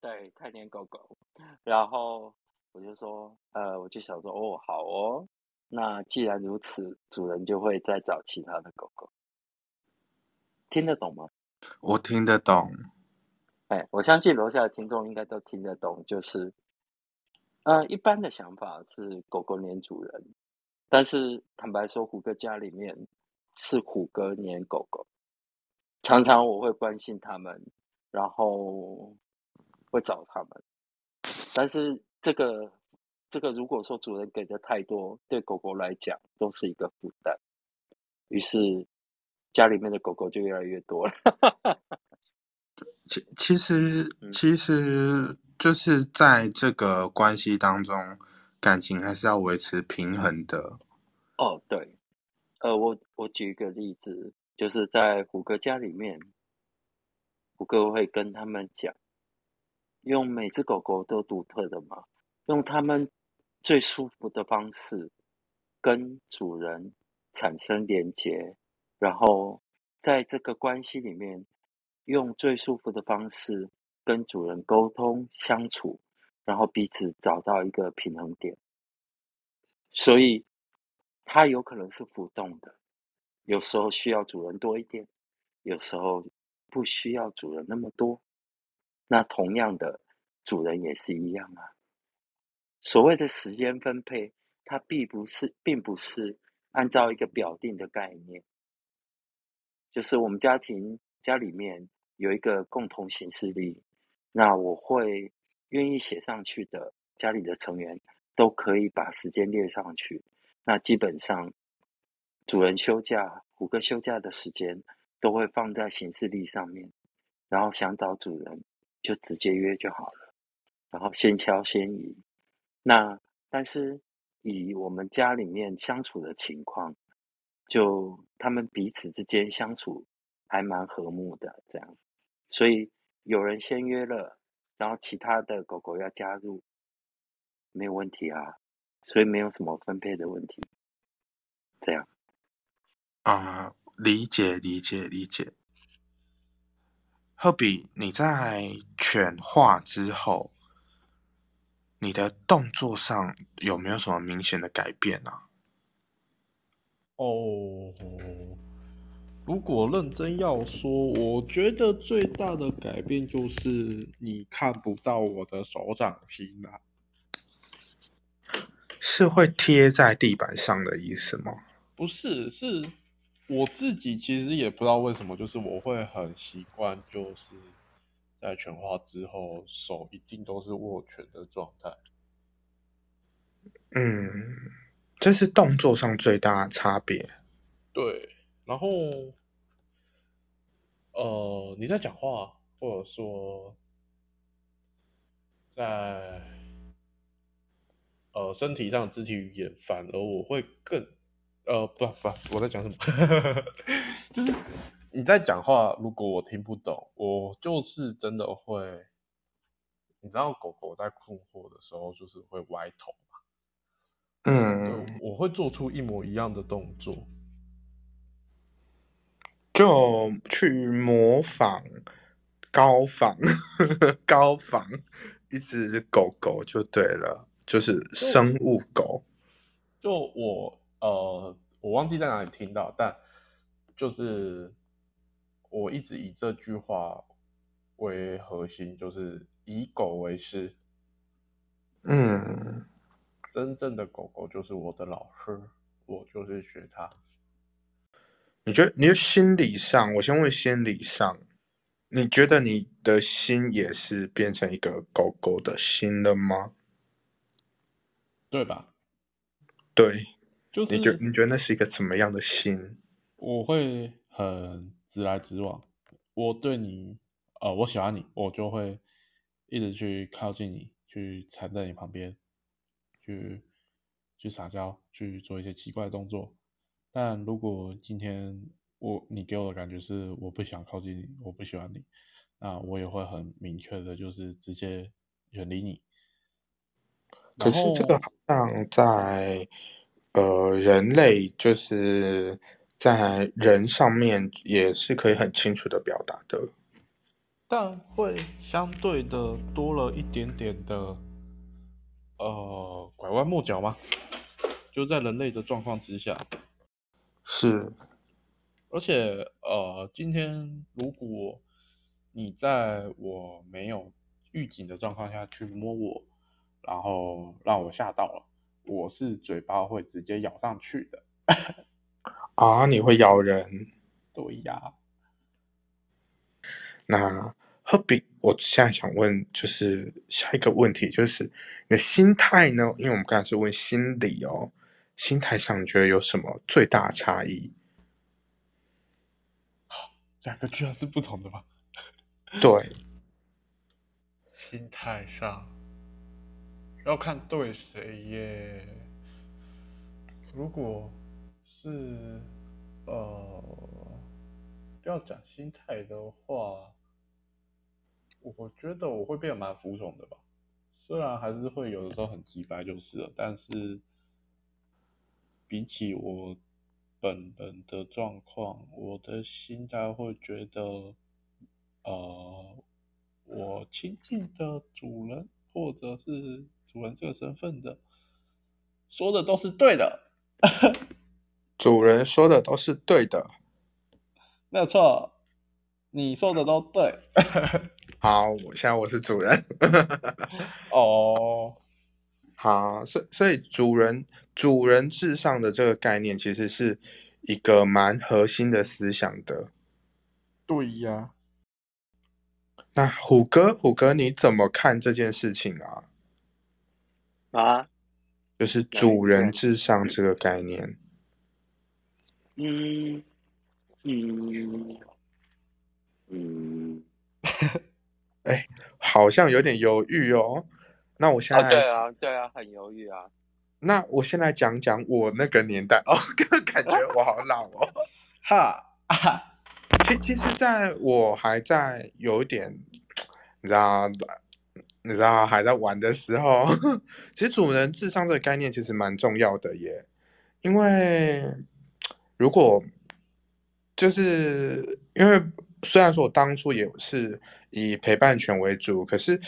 对，太黏狗狗。然后我就说，呃，我就想说，哦，好哦，那既然如此，主人就会再找其他的狗狗。听得懂吗？我听得懂。哎，我相信楼下的听众应该都听得懂，就是，呃，一般的想法是狗狗黏主人，但是坦白说，虎哥家里面是虎哥黏狗狗，常常我会关心他们，然后会找他们，但是这个这个如果说主人给的太多，对狗狗来讲都是一个负担，于是家里面的狗狗就越来越多了。其其实嗯。其实就是在这个关系当中，感情还是要维持平衡的。哦，对，呃，我我举一个例子，就是在虎哥家里面，虎哥会跟他们讲，用每只狗狗都独特的嘛，用他们最舒服的方式跟主人产生连接，然后在这个关系里面，用最舒服的方式跟主人沟通相处，然后彼此找到一个平衡点。所以它有可能是浮动的，有时候需要主人多一点，有时候不需要主人那么多。那同样的，主人也是一样啊。所谓的时间分配，它并不是，并不是按照一个表定的概念，就是我们家庭家里面有一个共同行事历，那我会愿意写上去的，家里的成员都可以把时间列上去。那基本上，主人休假、五个休假的时间都会放在行事历上面，然后想找主人就直接约就好了，然后先敲先移。那但是以我们家里面相处的情况，就他们彼此之间相处还蛮和睦的，这样，所以有人先约了，然后其他的狗狗要加入，没有问题啊，所以没有什么分配的问题，这样。啊、理解理解理解。赫比，你在犬化之后，你的动作上有没有什么明显的改变啊？哦，如果认真要说，我觉得最大的改变就是你看不到我的手掌心啦、是会贴在地板上的意思吗？不是，是我自己其实也不知道为什么，就是我会很习惯，就是在拳化之后，手一定都是握拳的状态。嗯，这是动作上最大的差别。对，然后呃，你在讲话，或者说在呃身体上肢体语言，反而我会更呃不不，我在讲什么？就是你在讲话，如果我听不懂，我就是真的会，你知道狗狗在困惑的时候，就是会歪头嘛，嗯，我会做出一模一样的动作。就去模仿、高仿、高仿一只狗狗就对了，就是生物狗。就我呃，我忘记在哪里听到，但就是我一直以这句话为核心，就是以狗为师。嗯，真正的狗狗就是我的老师，我就是学它。你觉得你的心理上，我先问心理上，你觉得你的心也是变成一个狗狗的心了吗？对吧？对，就是你觉你觉得那是一个怎么样的心？我会很直来直往，我对你，呃，我喜欢你，我就会一直去靠近你，去缠在你旁边，去去撒娇，去做一些奇怪的动作。但如果今天我你给我的感觉是我不想靠近你，我不喜欢你，那我也会很明确的，就是直接远离你。可是这个好像在呃人类，就是在人上面也是可以很清楚的表达的。但会相对的多了一点点的呃拐弯抹角吗？就在人类的状况之下，是，而且呃，今天如果你在我没有预警的状况下去摸我，然后让我吓到了，我是嘴巴会直接咬上去的。啊，你会咬人？对呀，那科比，我现在想问，就是下一个问题，就是你的心态呢？因为我们刚才是问心理哦，心态上你觉得有什么最大差异？两个居然是不同的吧？对，心态上要看对谁耶。如果是呃要讲心态的话，我觉得我会变得蛮服从的吧。虽然还是会有的时候很急白就是了，但是比起我本人的状况，我的心态会觉得，呃，我亲近的主人或者是主人这个身份的，说的都是对的，主人说的都是对的。没有错，你说的都对。好，我现在我是主人。哦，好，所以所以主人主人至上的这个概念，其实是一个蛮核心的思想的。对呀，那虎哥，虎哥你怎么看这件事情啊？啊，就是主人至上这个概念。嗯嗯嗯，哎，好像有点犹豫哦。那我现啊，在，对啊，对啊，很犹豫啊。那我先来讲讲我那个年代哦，感觉我好老哦。哈啊，其其实，在我还在有一点，你知道，你知道还在玩的时候，其实主人智商这个概念其实蛮重要的耶。因为如果就是因为虽然说我当初也是以陪伴犬为主，可是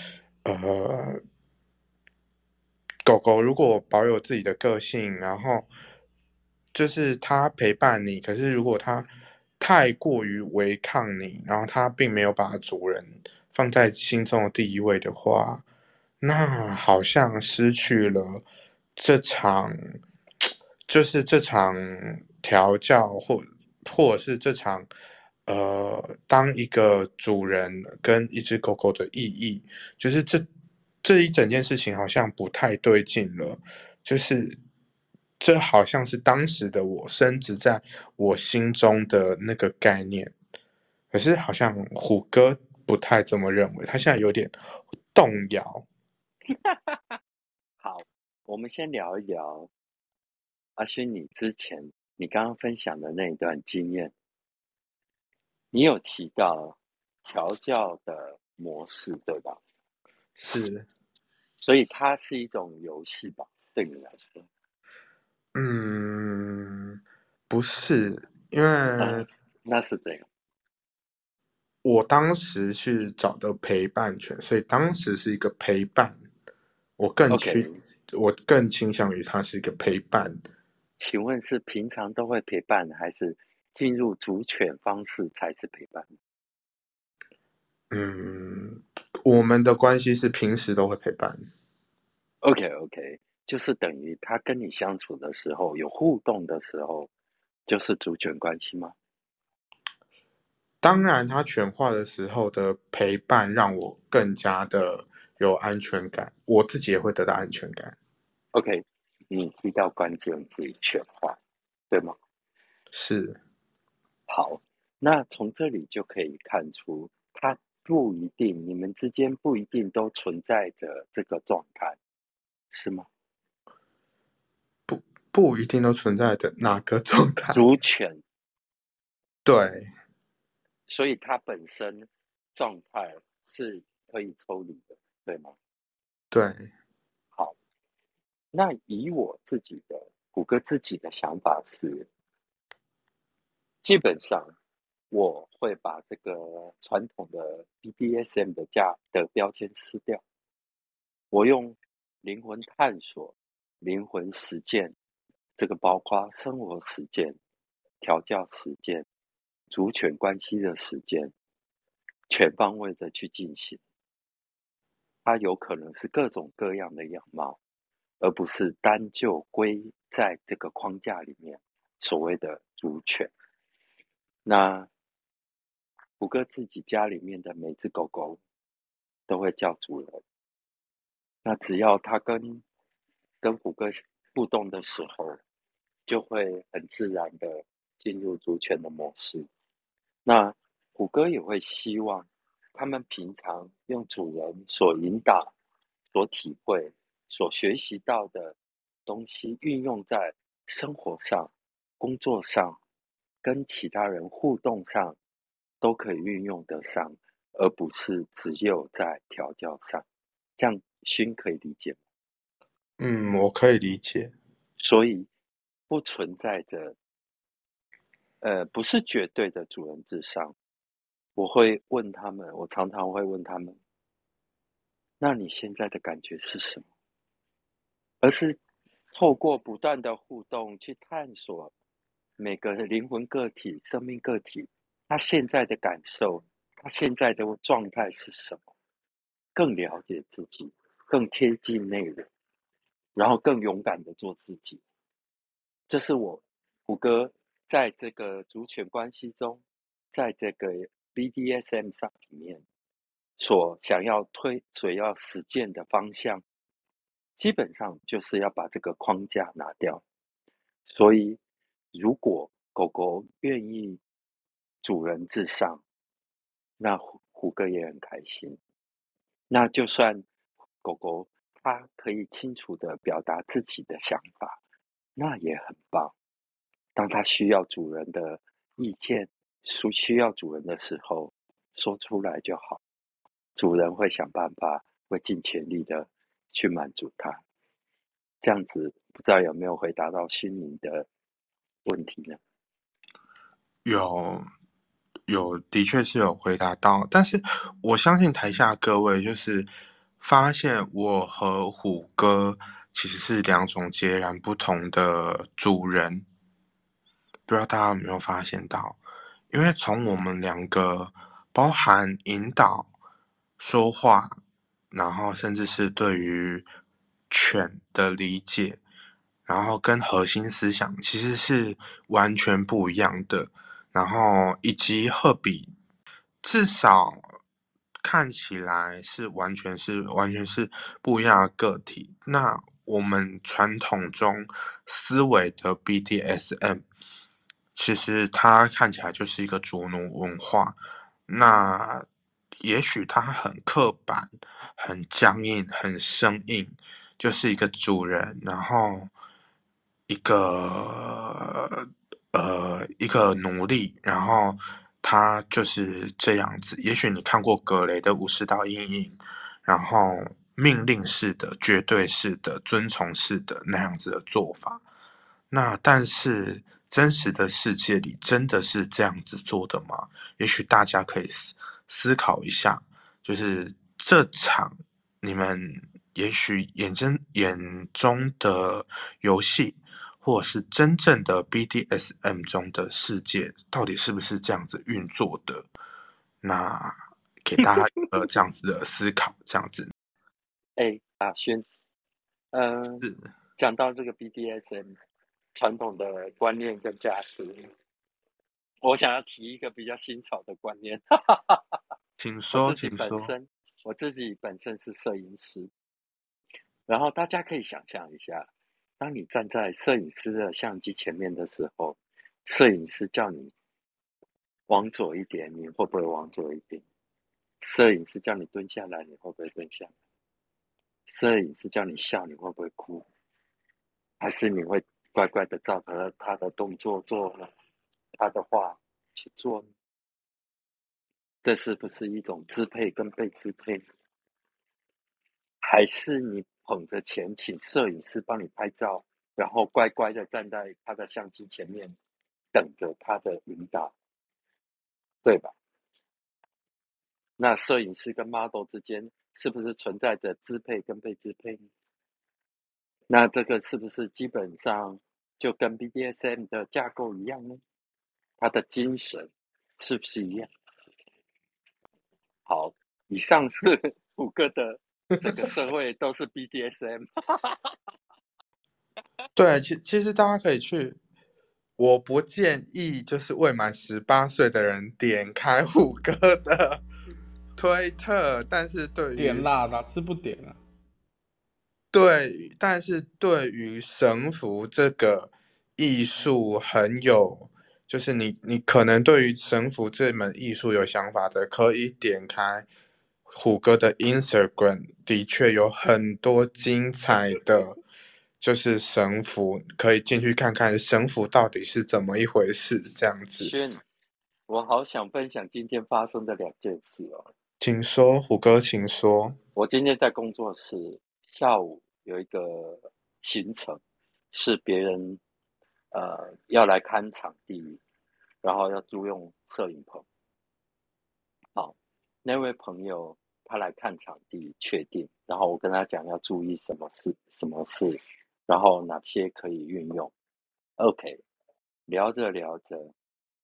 呃，狗狗如果保有自己的个性，然后就是它陪伴你，可是如果它太过于违抗你，然后它并没有把主人放在心中的第一位的话，那好像失去了这场，就是这场调教或或者是这场呃，当一个主人跟一只狗狗的意义，就是这这一整件事情好像不太对劲了，就是这好像是当时的我深植在我心中的那个概念，可是好像虎哥不太这么认为，他现在有点动摇。好，我们先聊一聊阿勋，你之前你刚刚分享的那一段经验，你有提到调教的模式，对吧？是，所以它是一种游戏吧，对你来说。嗯，不是，因为嗯，那是这样。我当时是找的陪伴犬，所以当时是一个陪伴，我更趋我更倾向于它是一个陪伴。请问是平常都会陪伴，还是进入主犬方式才是陪伴？嗯，我们的关系是平时都会陪伴。OK OK，就是等于他跟你相处的时候有互动的时候，就是主权关系吗？当然，他全化的时候的陪伴让我更加的有安全感，我自己也会得到安全感。OK，你提到关键字全化，对吗？是，好，那从这里就可以看出，他不一定，你们之间不一定都存在着这个状态，是吗？不不一定都存在的哪个状态？主权，对，所以它本身状态是可以抽离的，对吗？对，好，那以我自己的谷歌自己的想法是，基本上我会把这个传统的 BDSM 的价的标签撕掉，我用灵魂探索、灵魂实践，这个包括生活实践、调教实践、主犬关系的实践，全方位的去进行。它有可能是各种各样的样貌，而不是单就归在这个框架里面所谓的主犬。那谷歌自己家里面的每只狗狗都会叫主人。那只要它跟跟谷歌互动的时候，就会很自然的进入主权的模式。那谷歌也会希望他们平常用主人所引导、所体会、所学习到的东西，运用在生活上、工作上、跟其他人互动上，都可以运用得上，而不是只有在调教上。这样勋可以理解吗？嗯，我可以理解。所以不存在着，呃，不是绝对的主人至上。我会问他们，我常常会问他们：“那你现在的感觉是什么？”而是透过不断的互动去探索每个灵魂个体、生命个体他现在的感受，他现在的状态是什么，更了解自己，更贴近内容，然后更勇敢的做自己。这是我谷歌在这个主权关系中，在这个 BDSM 上里面所想要推、所要实践的方向，基本上就是要把这个框架拿掉。所以，如果狗狗愿意主人至上，那虎虎哥也很开心。那就算狗狗它可以清楚的表达自己的想法，那也很棒。当它需要主人的意见，需需要主人的时候，说出来就好，主人会想办法，会尽全力的去满足它。这样子，不知道有没有回答到心灵的问题呢？有有，的确是有回答到，但是我相信台下各位就是发现我和虎哥其实是两种截然不同的主人，不知道大家有没有发现到？因为从我们两个包含引导、说话，然后甚至是对于犬的理解，然后跟核心思想其实是完全不一样的。然后以及赫比，至少看起来是完全是完全是不一样的个体。那我们传统中思维的 BDSM，其实它看起来就是一个主奴文化。那也许它很刻板、很僵硬、很生硬，就是一个主人，然后一个呃一个奴隶，然后他就是这样子。也许你看过格雷的武士道阴影，然后命令式的、绝对式的、遵从式的那样子的做法。那但是真实的世界里真的是这样子做的吗？也许大家可以思思考一下，就是这场你们也许眼睛眼中的游戏，或是真正的 BDSM 中的世界，到底是不是这样子运作的？那给大家一個這樣子的思考，这样子。哎，阿轩，呃，是讲到这个 BDSM 传统的观念跟价值，我想要提一个比较新潮的观念。我请说，请说。我自己本身是摄影师，然后大家可以想象一下，当你站在摄影师的相机前面的时候，摄影师叫你往左一点，你会不会往左一点？摄影师叫你蹲下来，你会不会蹲下来？摄影师叫你笑，你会不会哭？还是你会乖乖的照着他的动作做呢？他的话去做呢？这是不是一种支配跟被支配？还是你捧着钱请摄影师帮你拍照，然后乖乖的站在他的相机前面，等着他的引导，对吧？那摄影师跟 model 之间是不是存在着支配跟被支配呢？那这个是不是基本上就跟 BDSM 的架构一样呢？它的精神是不是一样？好，以上是 五个的这个社会都是 BDSM，对，其其实大家可以去，我不建议就是未满十八岁的人点开虎哥的 推特，但是对于点啦，哪次不点啊？对，但是对于神符这个艺术很有，就是你你可能对于神符这门艺术有想法的，可以点开虎哥的 Instagram，的确有很多精彩的，就是神符，可以进去看看神符到底是怎么一回事，这样子。轩，我好想分享今天发生的两件事哦。请说，虎哥，请说。我今天在工作室下午有一个行程，是别人呃要来看场地，然后要租用摄影棚。好，那位朋友他来看场地，确定，然后我跟他讲要注意什么事，什么事，然后哪些可以运用。OK，聊着聊着，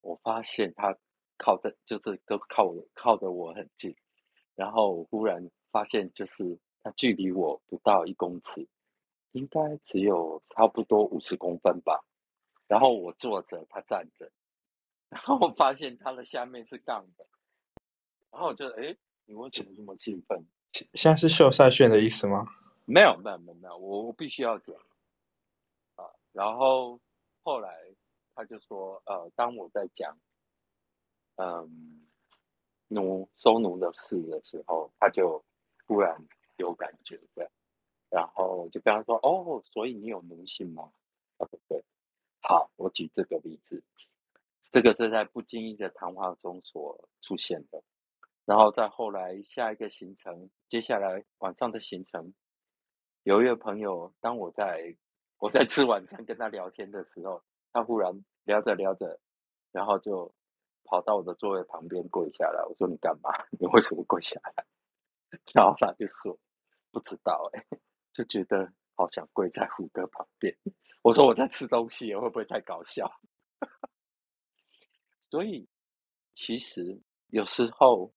我发现他靠着就是都靠我靠的我很近，然后我忽然发现就是他距离我不到一公尺，应该只有差不多五十公分吧。然后我坐着，他站着，然后我发现他的下面是杠的，然后我就哎，你为什么这么兴奋？现现在是秀赛炫的意思吗？没有没有没有没有，我我必须要讲啊。然后后来他就说，呃，当我在讲嗯奴收奴的事的时候，他就突然有感觉这样，然后就跟他说，哦，所以你有奴性吗？他说对。好，我举这个例子，这个是在不经意的谈话中所出现的。然后再后来下一个行程，接下来晚上的行程，有一位朋友，当我在我在吃晚餐跟他聊天的时候，他忽然聊着聊着，然后就跑到我的座位旁边跪下来。我说：“你干嘛？你为什么跪下来？” 然后他就说：“不知道哎、就觉得好想跪在虎哥旁边。”我说：“我在吃东西，会不会太搞笑？” 所以其实有时候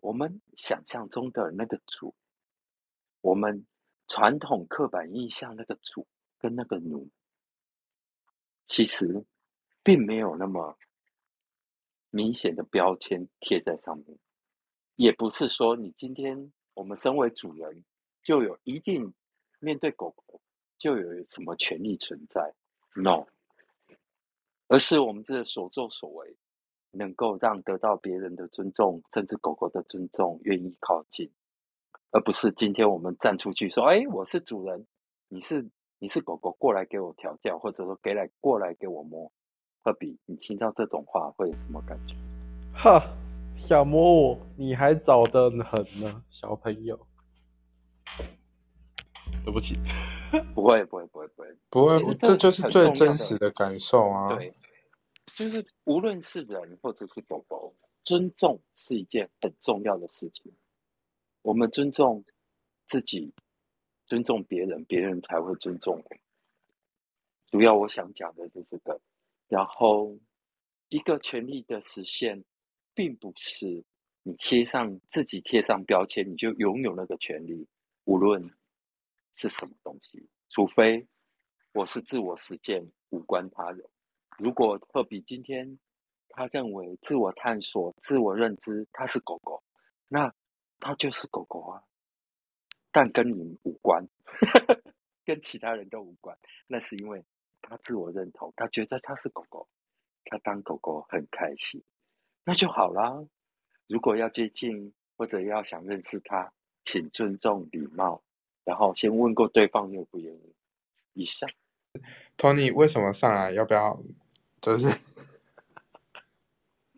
我们想象中的那个主，我们传统刻板印象那个主跟那个奴，其实并没有那么明显的标签贴在上面，也不是说你今天我们身为主人就有一定面对狗狗就有什么权利存在，no，而是我们这所作所为能够让得到别人的尊重，甚至狗狗的尊重，愿意靠近，而不是今天我们站出去说：“哎，我是主人，你是你是狗狗，过来给我调教，或者说给来过来给我摸。”赫比，你听到这种话会有什么感觉？哈，想摸我，你还早得很呢，小朋友。对不起，不会，不会，不会，不会。不会，这就是最真实的感受啊。对，就是无论是人或者是狗狗，尊重是一件很重要的事情。我们尊重自己，尊重别人，别人才会尊重我。主要我想讲的是这个。然后，一个权利的实现，并不是你贴上自己贴上标签，你就拥有那个权利。无论是什么东西，除非我是自我实践，无关他人。如果特比今天他认为自我探索、自我认知，他是狗狗，那他就是狗狗啊，但跟你无关，跟其他人都无关。那是因为他自我认同，他觉得他是狗狗，他当狗狗很开心，那就好啦。如果要接近或者要想认识他，请尊重、礼貌，然后先问过对方愿不愿意。以上。Tony 为什么上来？要不要？就是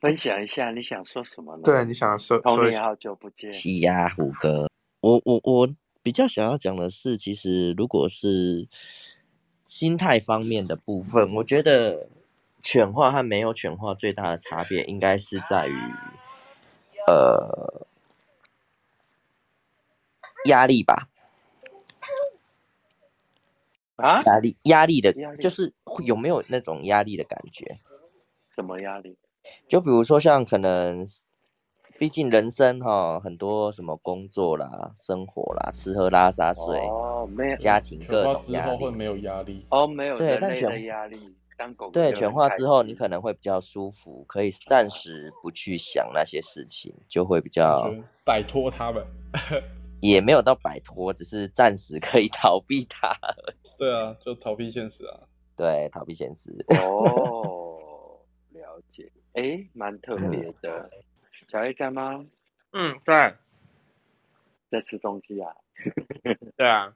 分享一下你想说什么呢？对你想说说一，Tony 下，好久不见。是呀，虎哥，我我我比较想要讲的是，其实如果是心态方面的部分，我觉得犬化和没有犬化最大的差别，应该是在于呃压力吧，啊？压力压力的，力就是会有没有那种压力的感觉？什么压力？就比如说像可能，毕竟人生哈很多什么工作啦、生活啦、吃喝拉撒睡、哦，没有家庭各种压力。后会没有压力，哦，没有对但犬压力。当狗狗对，就很开犬化之后，你可能会比较舒服，可以暂时不去想那些事情，就会比较摆脱他们。也没有到摆脱，只是暂时可以逃避它而已。对啊，就逃避现实啊。对，逃避现实。哦，了解。诶，蛮特别的。小黑在吗？嗯，对在吃东西啊？对啊，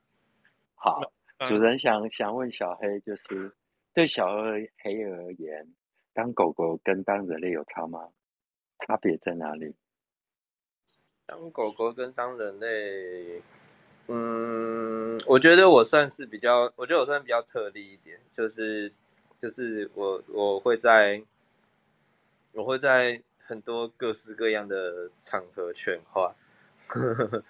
好，嗯主人想想问小黑，就是对小黑黑而言，当狗狗跟当人类有差吗？差别在哪里？当狗狗跟当人类，嗯，我觉得我算是比较，我觉得我算比较特例一点，就是就是我我会在，我会在很多各式各样的场合犬化，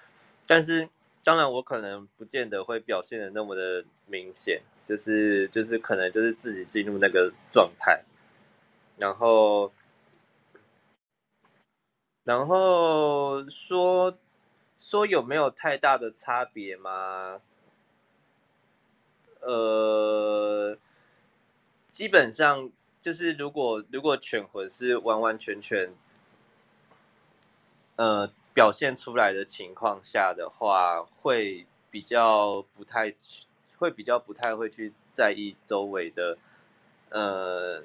但是当然我可能不见得会表现的那么的明显，就是就是可能就是自己进入那个状态，然后。然后说说有没有太大的差别吗？呃，基本上就是如果如果犬魂是完完全全呃表现出来的情况下的话，会比较不太会比较不太会去在意周围的呃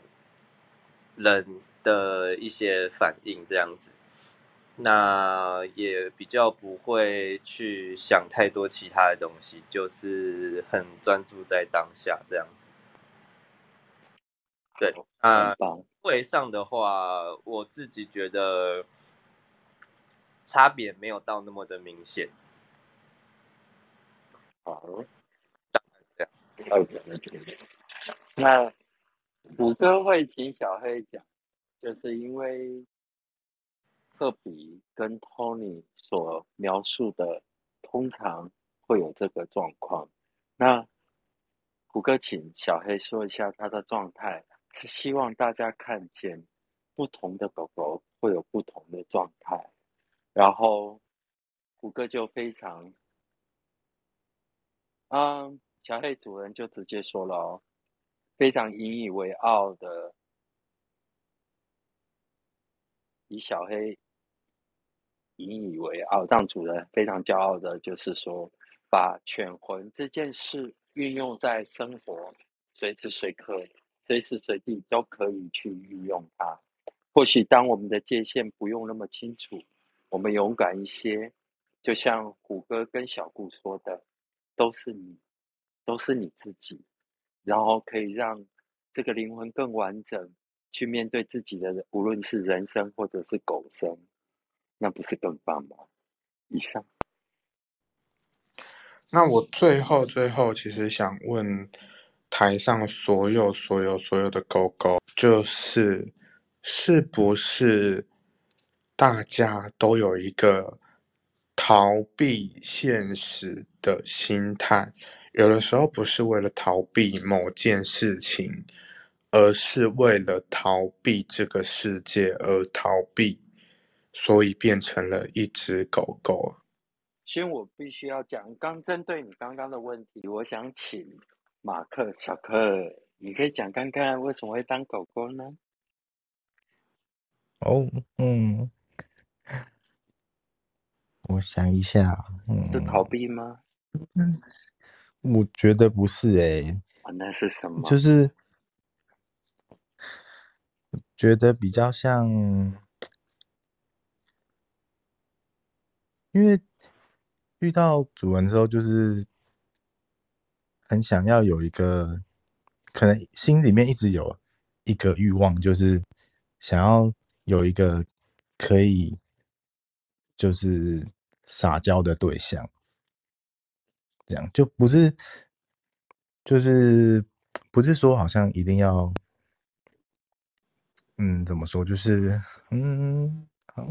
人的一些反应这样子。那也比较不会去想太多其他的东西，就是很专注在当下这样子。对，啊很，棒。会上的话，我自己觉得差别没有到那么的明显。好，这样。那虎哥会请小黑讲，就是因为赫比跟 Tony 所描述的，通常会有这个状况。那虎哥请小黑说一下他的状态，是希望大家看见不同的狗狗会有不同的状态，然后虎哥就非常嗯，小黑主人就直接说了哦，非常引以为傲的，以小黑引以为傲，让主人非常骄傲的，就是说，把犬魂这件事运用在生活，随时随刻、随时随地都可以去运用它。或许当我们的界限不用那么清楚，我们勇敢一些，就像虎哥跟小顾说的，都是你，都是你自己，然后可以让这个灵魂更完整，去面对自己的，无论是人生或者是狗生，那不是更棒吗？以上。那我最后最后其实想问台上所有所有所有的狗狗，就是是不是大家都有一个逃避现实的心态？有的时候不是为了逃避某件事情，而是为了逃避这个世界而逃避，所以变成了一只狗狗。先我必须要讲，刚针对你刚刚的问题，我想请马克小克，你可以讲看看为什么会当狗狗呢？哦，嗯，我想一下，嗯，是逃避吗？我觉得不是诶、啊，那是什么？就是觉得比较像，因为遇到主人之后，就是很想要有一个，可能心里面一直有一个欲望，就是想要有一个可以就是撒娇的对象，这样就不是就是不是说好像一定要，嗯，怎么说？就是嗯，好，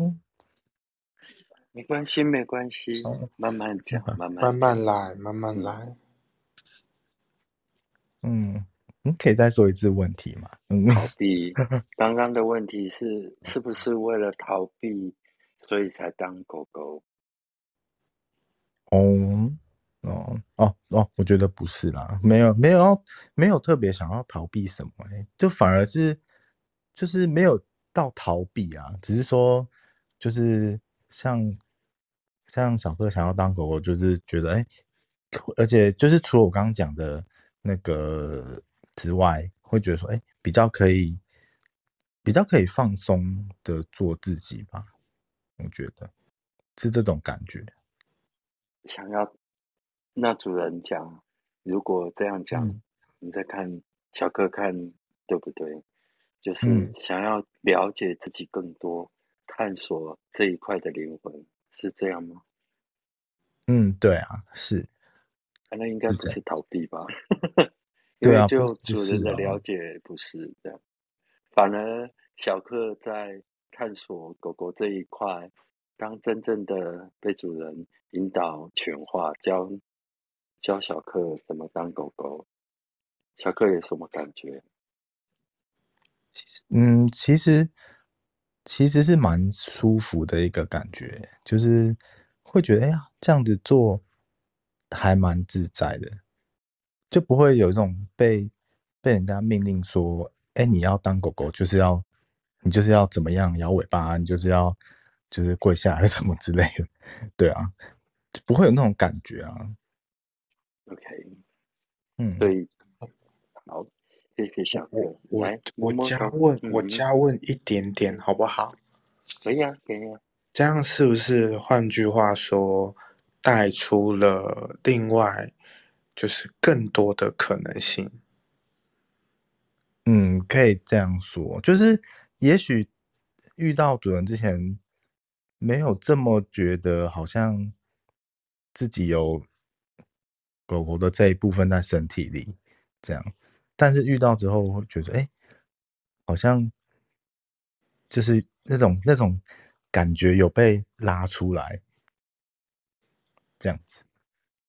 没关系，没关系，慢慢讲，慢慢慢慢来，慢慢来。嗯，你可以再说一次问题吗？嗯，逃避。刚刚的问题是，是不是为了逃避，所以才当狗狗？哦，哦，哦，哦，我觉得不是啦，没有，没有要，没有特别想要逃避什么、欸，就反而是，就是没有到逃避啊，只是说，就是像像小克想要当狗狗，就是觉得，哎、而且就是除了我刚刚讲的那个之外，会觉得说，哎、比较可以，比较可以放松的做自己吧，我觉得是这种感觉。想要那主人讲，如果这样讲，嗯你再看小克看对不对？就是嗯想要了解自己更多，探索这一块的灵魂，是这样吗？嗯，对啊，是，啊那应该不是逃避吧？对啊，就主人的啊了解不是这样，反而小克在探索狗狗这一块，当真正的被主人引导犬化，教教小克怎么当狗狗，小克有什么感觉？嗯，其实其实是蛮舒服的一个感觉，就是会觉得，哎呀，这样子做还蛮自在的，就不会有一种被被人家命令说，哎，你要当狗狗，就是要你就是要怎么样摇尾巴，你就是要就是跪下来 什么之类的，对啊，就不会有那种感觉啊，OK，嗯，所以好，谢谢小克我。我，我加问，我嗯加问一点点好不好？可以啊，可以啊。这样是不是换句话说，带出了另外就是更多的可能性？嗯，可以这样说，就是也许遇到主人之前没有这么觉得，好像自己有狗狗的这一部分在身体里，这样，但是遇到之后会觉得，哎，好像就是那种那种感觉有被拉出来，这样子。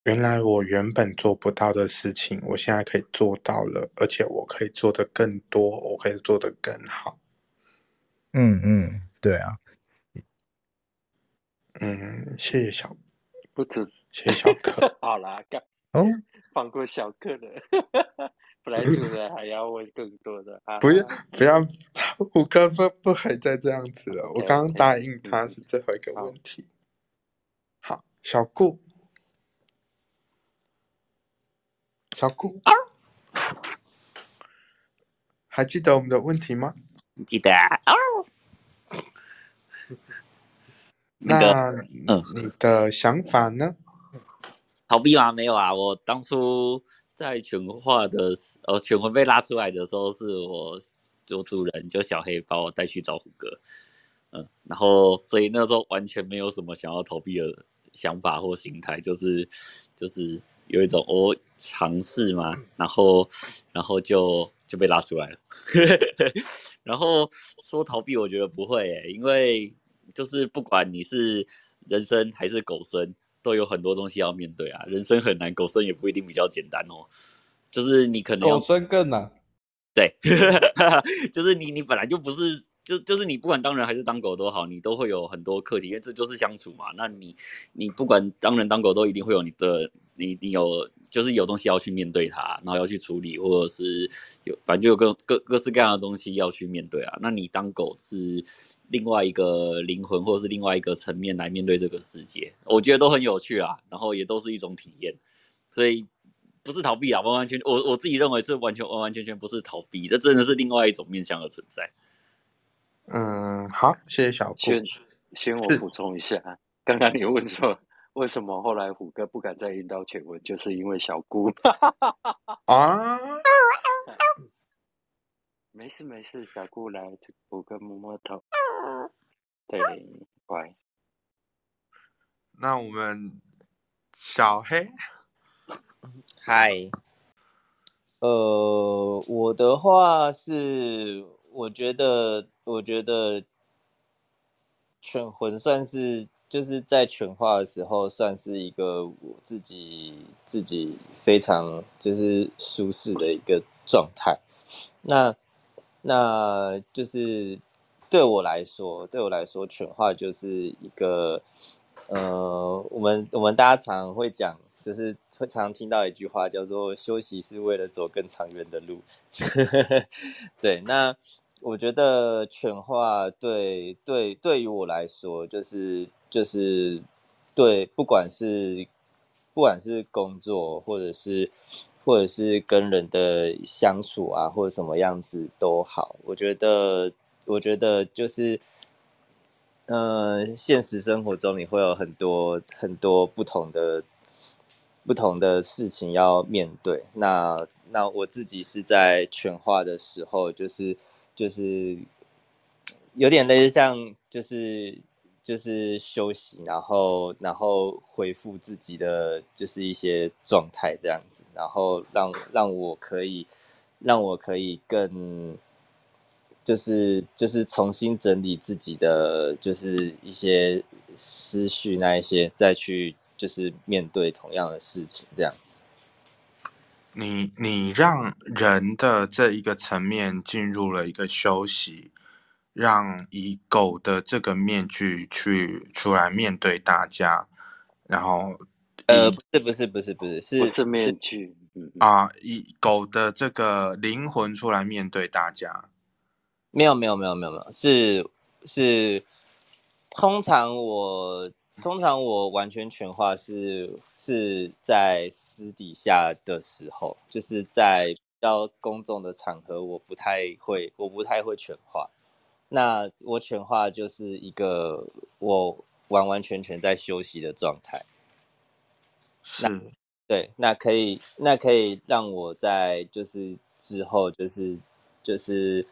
原来我原本做不到的事情，我现在可以做到了，而且我可以做得更多，我可以做得更好。嗯嗯，对啊，嗯，谢谢小，不止谢谢小 可。好啦，干哦，放过小克了。本来主人还要问更多的啊。不要不要，胡哥不不可以再这样子了。我刚刚答应他嗯是最后一个好问题。好，小顾，小顾，还记得我们的问题吗？记得啊，那个那嗯你的想法呢？逃避吗？没有啊，我当初在犬化的，呃，犬魂被拉出来的时候，是我我主人就小黑把我带去找虎哥，嗯，然后所以那时候完全没有什么想要逃避的想法或心态，就是就是有一种我尝试嘛，然后然后就就被拉出来了，然后说逃避，我觉得不会诶、因为就是不管你是人生还是狗生。都有很多东西要面对啊，人生很难，狗生也不一定比较简单哦。就是你可能狗生更难。对，就是你你本来就不是，就就是你不管当人还是当狗都好，你都会有很多课题，因为这就是相处嘛。那你你不管当人当狗都一定会有你的你你有就是有东西要去面对它，然后要去处理，或者是有反正就有各各各式各样的东西要去面对啊。那你当狗是另外一个灵魂，或者是另外一个层面来面对这个世界，我觉得都很有趣啊，然后也都是一种体验，所以。不是逃避啊，完完全我我自己认为是完全完完全全不是逃避，这真的是另外一种面向的存在。嗯，好，谢谢小顾。先先我补充一下，刚刚你问说为什么后来虎哥不敢再引导犬文，就是因为小姑。啊，没事没事，小姑来虎哥摸摸头。对，乖。那我们小黑。嗨，呃，我的话是，我觉得，我觉得犬魂算是就是在犬化的时候，算是一个我自己自己非常就是舒适的一个状态。那那就是对我来说，对我来说，犬化就是一个，呃，我们我们大家常会讲。就是会常听到一句话，叫做“休息是为了走更长远的路”。对，那我觉得犬化对对对于我来说，就是就是对，不管是不管是工作，或者是或者是跟人的相处啊，或者什么样子都好，我觉得我觉得就是，嗯，现实生活中你会有很多很多不同的。不同的事情要面对，那那我自己是在全化的时候，就是就是有点类似像就是就是休息，然后然后恢复自己的就是一些状态这样子，然后让让我可以让我可以更就是就是重新整理自己的就是一些思绪那一些再去。就是面对同样的事情，这样子。你你让人的这一个层面进入了一个休息，让以狗的这个面具去出来面对大家，然后呃，不是不是不是不是是不是面具啊，以狗的这个灵魂出来面对大家。没有没有没有没有没有，是是，通常我。通常我完全全化是是在私底下的时候，就是在比较公众的场合，我不太会，我不太会全化。那我全化就是一个我完完全全在休息的状态。是，对，那可以，那可以让我在就是之后就是就是。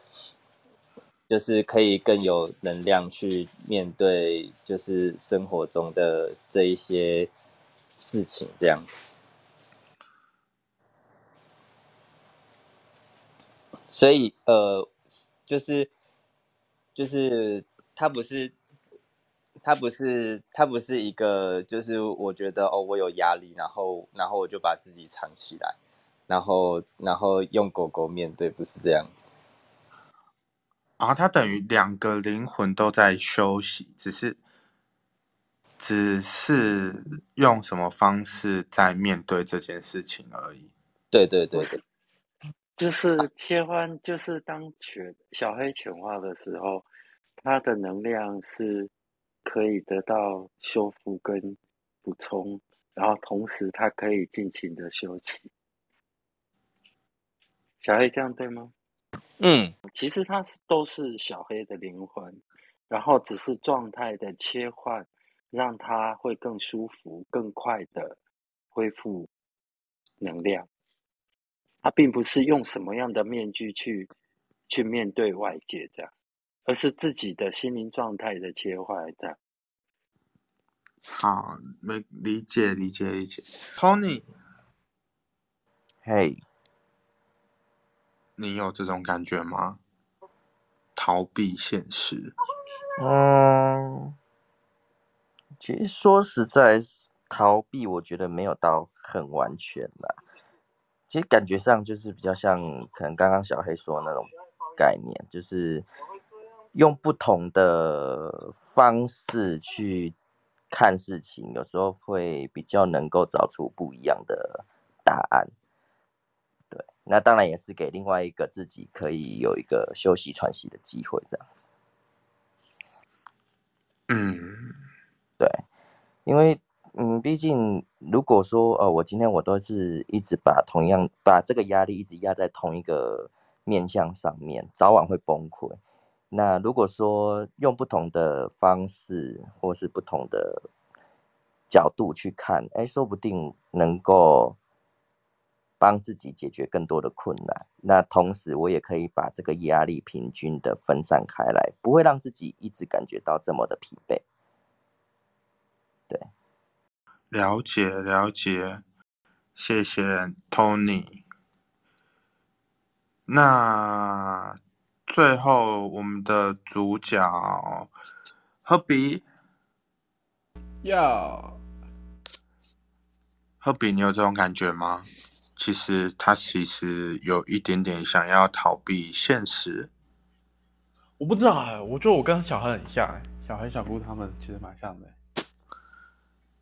就是可以更有能量去面对，就是生活中的这一些事情，这样子。所以，呃，就是就是他不是他不是他不是一个，就是我觉得哦，我有压力，然后然后我就把自己藏起来，然后然后用狗狗面对，不是这样子。啊，它等于两个灵魂都在休息，只是只是用什么方式在面对这件事情而已。对对对对，就是切换，就是当犬小黑犬化的时候，它的能量是可以得到修复跟补充，然后同时它可以尽情的休息。小黑这样对吗？嗯，其实它都是小黑的灵魂，然后只是状态的切换，让它会更舒服、更快的恢复能量。它并不是用什么样的面具去去面对外界这样，而是自己的心灵状态的切换这样。好，没理解，理解，理解。Tony，嘿。你有这种感觉吗？逃避现实。嗯，其实说实在，逃避我觉得没有到很完全啦。其实感觉上就是比较像可能刚刚小黑说的那种概念，就是用不同的方式去看事情，有时候会比较能够找出不一样的答案。对，那当然也是给另外一个自己可以有一个休息喘息的机会，这样子。嗯，对，因为嗯，毕竟如果说呃，我今天我都是一直把同样把这个压力一直压在同一个面向上面，早晚会崩溃。那如果说用不同的方式或是不同的角度去看，哎，说不定能够帮自己解决更多的困难。那同时我也可以把这个压力平均的分散开来，不会让自己一直感觉到这么的疲惫。对，了解了解，谢谢 Tony。那最后我们的主角科比，要科比，你有这种感觉吗？其实他其实有一点点想要逃避现实。我不知道哎，我觉得我跟小孩很像哎，小孩、小姑他们其实蛮像的。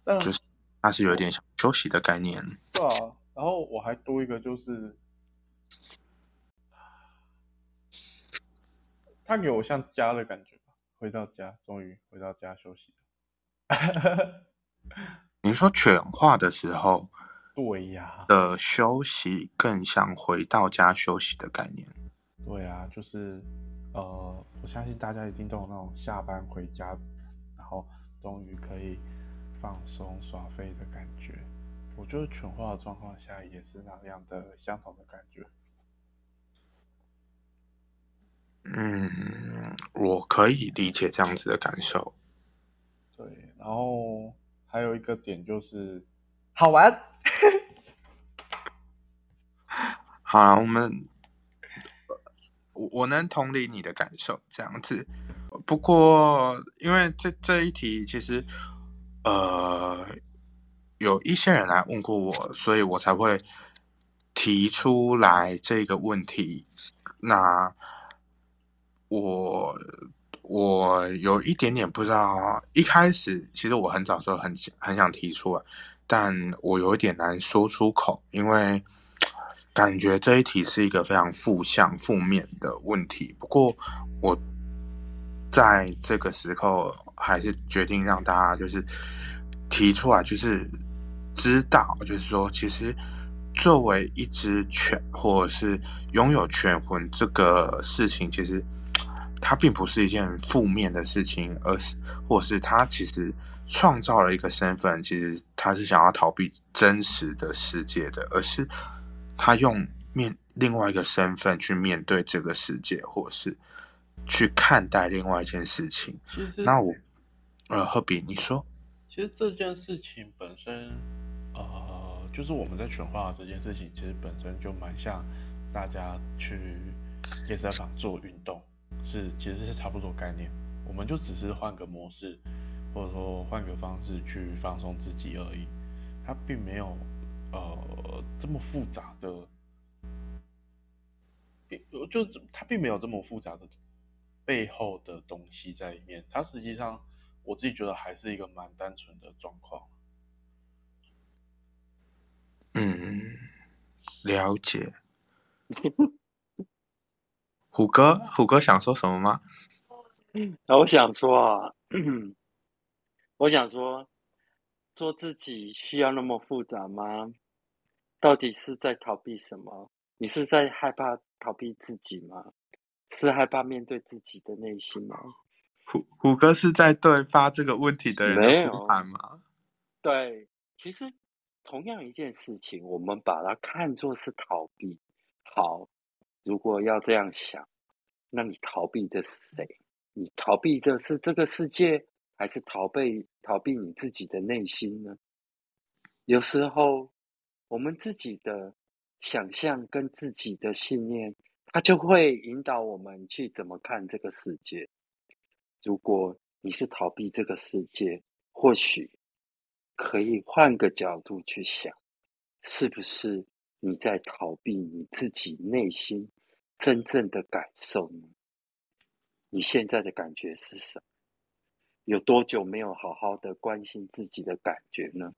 但就是他是有点想休息的概念。对啊，然后我还多一个就是，他给我像家的感觉吧，回到家，终于回到家休息。你说犬化的时候对呀，的休息，更像回到家休息的概念。对啊，就是呃，我相信大家一定都有那种下班回家，然后终于可以放松耍废的感觉。我觉得全化的状况下也是那样的相同的感觉。嗯，我可以理解这样子的感受。对，然后还有一个点就是好玩。好，我们我我能同理你的感受，这样子。不过，因为这这一题其实，呃，有一些人来问过我，所以我才会提出来这个问题。那我我有一点点不知道，一开始其实我很早就很很想提出来，但我有一点难说出口，因为感觉这一题是一个非常负向、负面的问题。不过我在这个时候还是决定让大家就是提出来，就是知道，就是说，其实作为一只犬，或者是拥有犬魂这个事情，其实它并不是一件负面的事情，而是，或是它其实创造了一个身份，其实它是想要逃避真实的世界的，而是他用面另外一个身份去面对这个世界，或是去看待另外一件事情。那我，呃，赫比，你说，其实这件事情本身，呃，就是我们在犬化这件事情，其实本身就蛮像大家去健身房做运动，是其实是差不多概念。我们就只是换个模式，或者说换个方式去放松自己而已，它并没有呃这么复杂的，并就它并没有这么复杂的背后的东西在里面，它实际上。我自己觉得还是一个蛮单纯的状况。嗯，了解。虎哥，虎哥想说什么吗？那我想说啊，我想说，做自己需要那么复杂吗？到底是在逃避什么？你是在害怕逃避自己吗？是害怕面对自己的内心吗？虎虎哥是在对发这个问题的人没有喊吗？对，其实同样一件事情，我们把它看作是逃避。好，如果要这样想，那你逃避的是谁？你逃避的是这个世界，还是逃避逃避你自己的内心呢？有时候，我们自己的想象跟自己的信念，它就会引导我们去怎么看这个世界。如果你是逃避这个世界，或许可以换个角度去想，是不是你在逃避你自己内心真正的感受呢？你现在的感觉是什么？有多久没有好好的关心自己的感觉呢？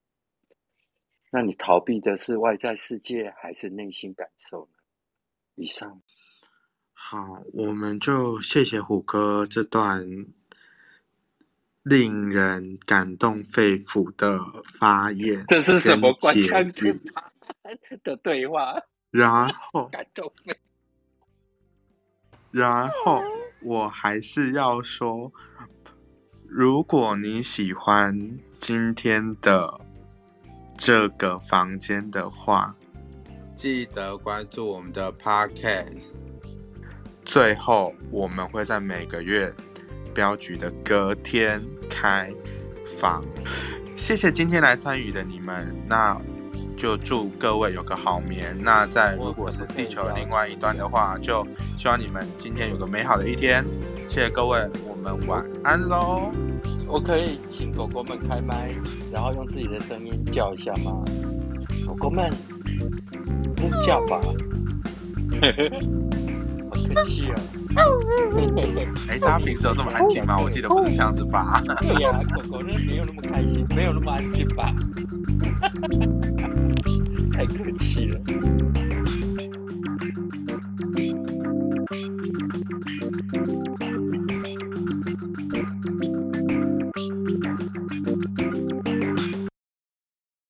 那你逃避的是外在世界，还是内心感受呢？以上。好，我们就谢谢虎哥这段令人感动肺腑的发言。这是什么官解腔语跟他 的对话？然后，感动肺。然后我还是要说，如果你喜欢今天的这个房间的话，记得关注我们的 Podcast。最后，我们会在每个月镖局的隔天开房。谢谢今天来参与的你们，那就祝各位有个好眠。那在如果是地球另外一端的话，就希望你们今天有个美好的一天。谢谢各位，我们晚安喽。我可以请狗狗们开麦，然后用自己的声音叫一下吗？狗狗们，叫吧？气了。哎，大家平时有这么安静吗？我记得不是这样子吧？对呀、狗狗那没有那么开心，没有那么安静吧？太客气了。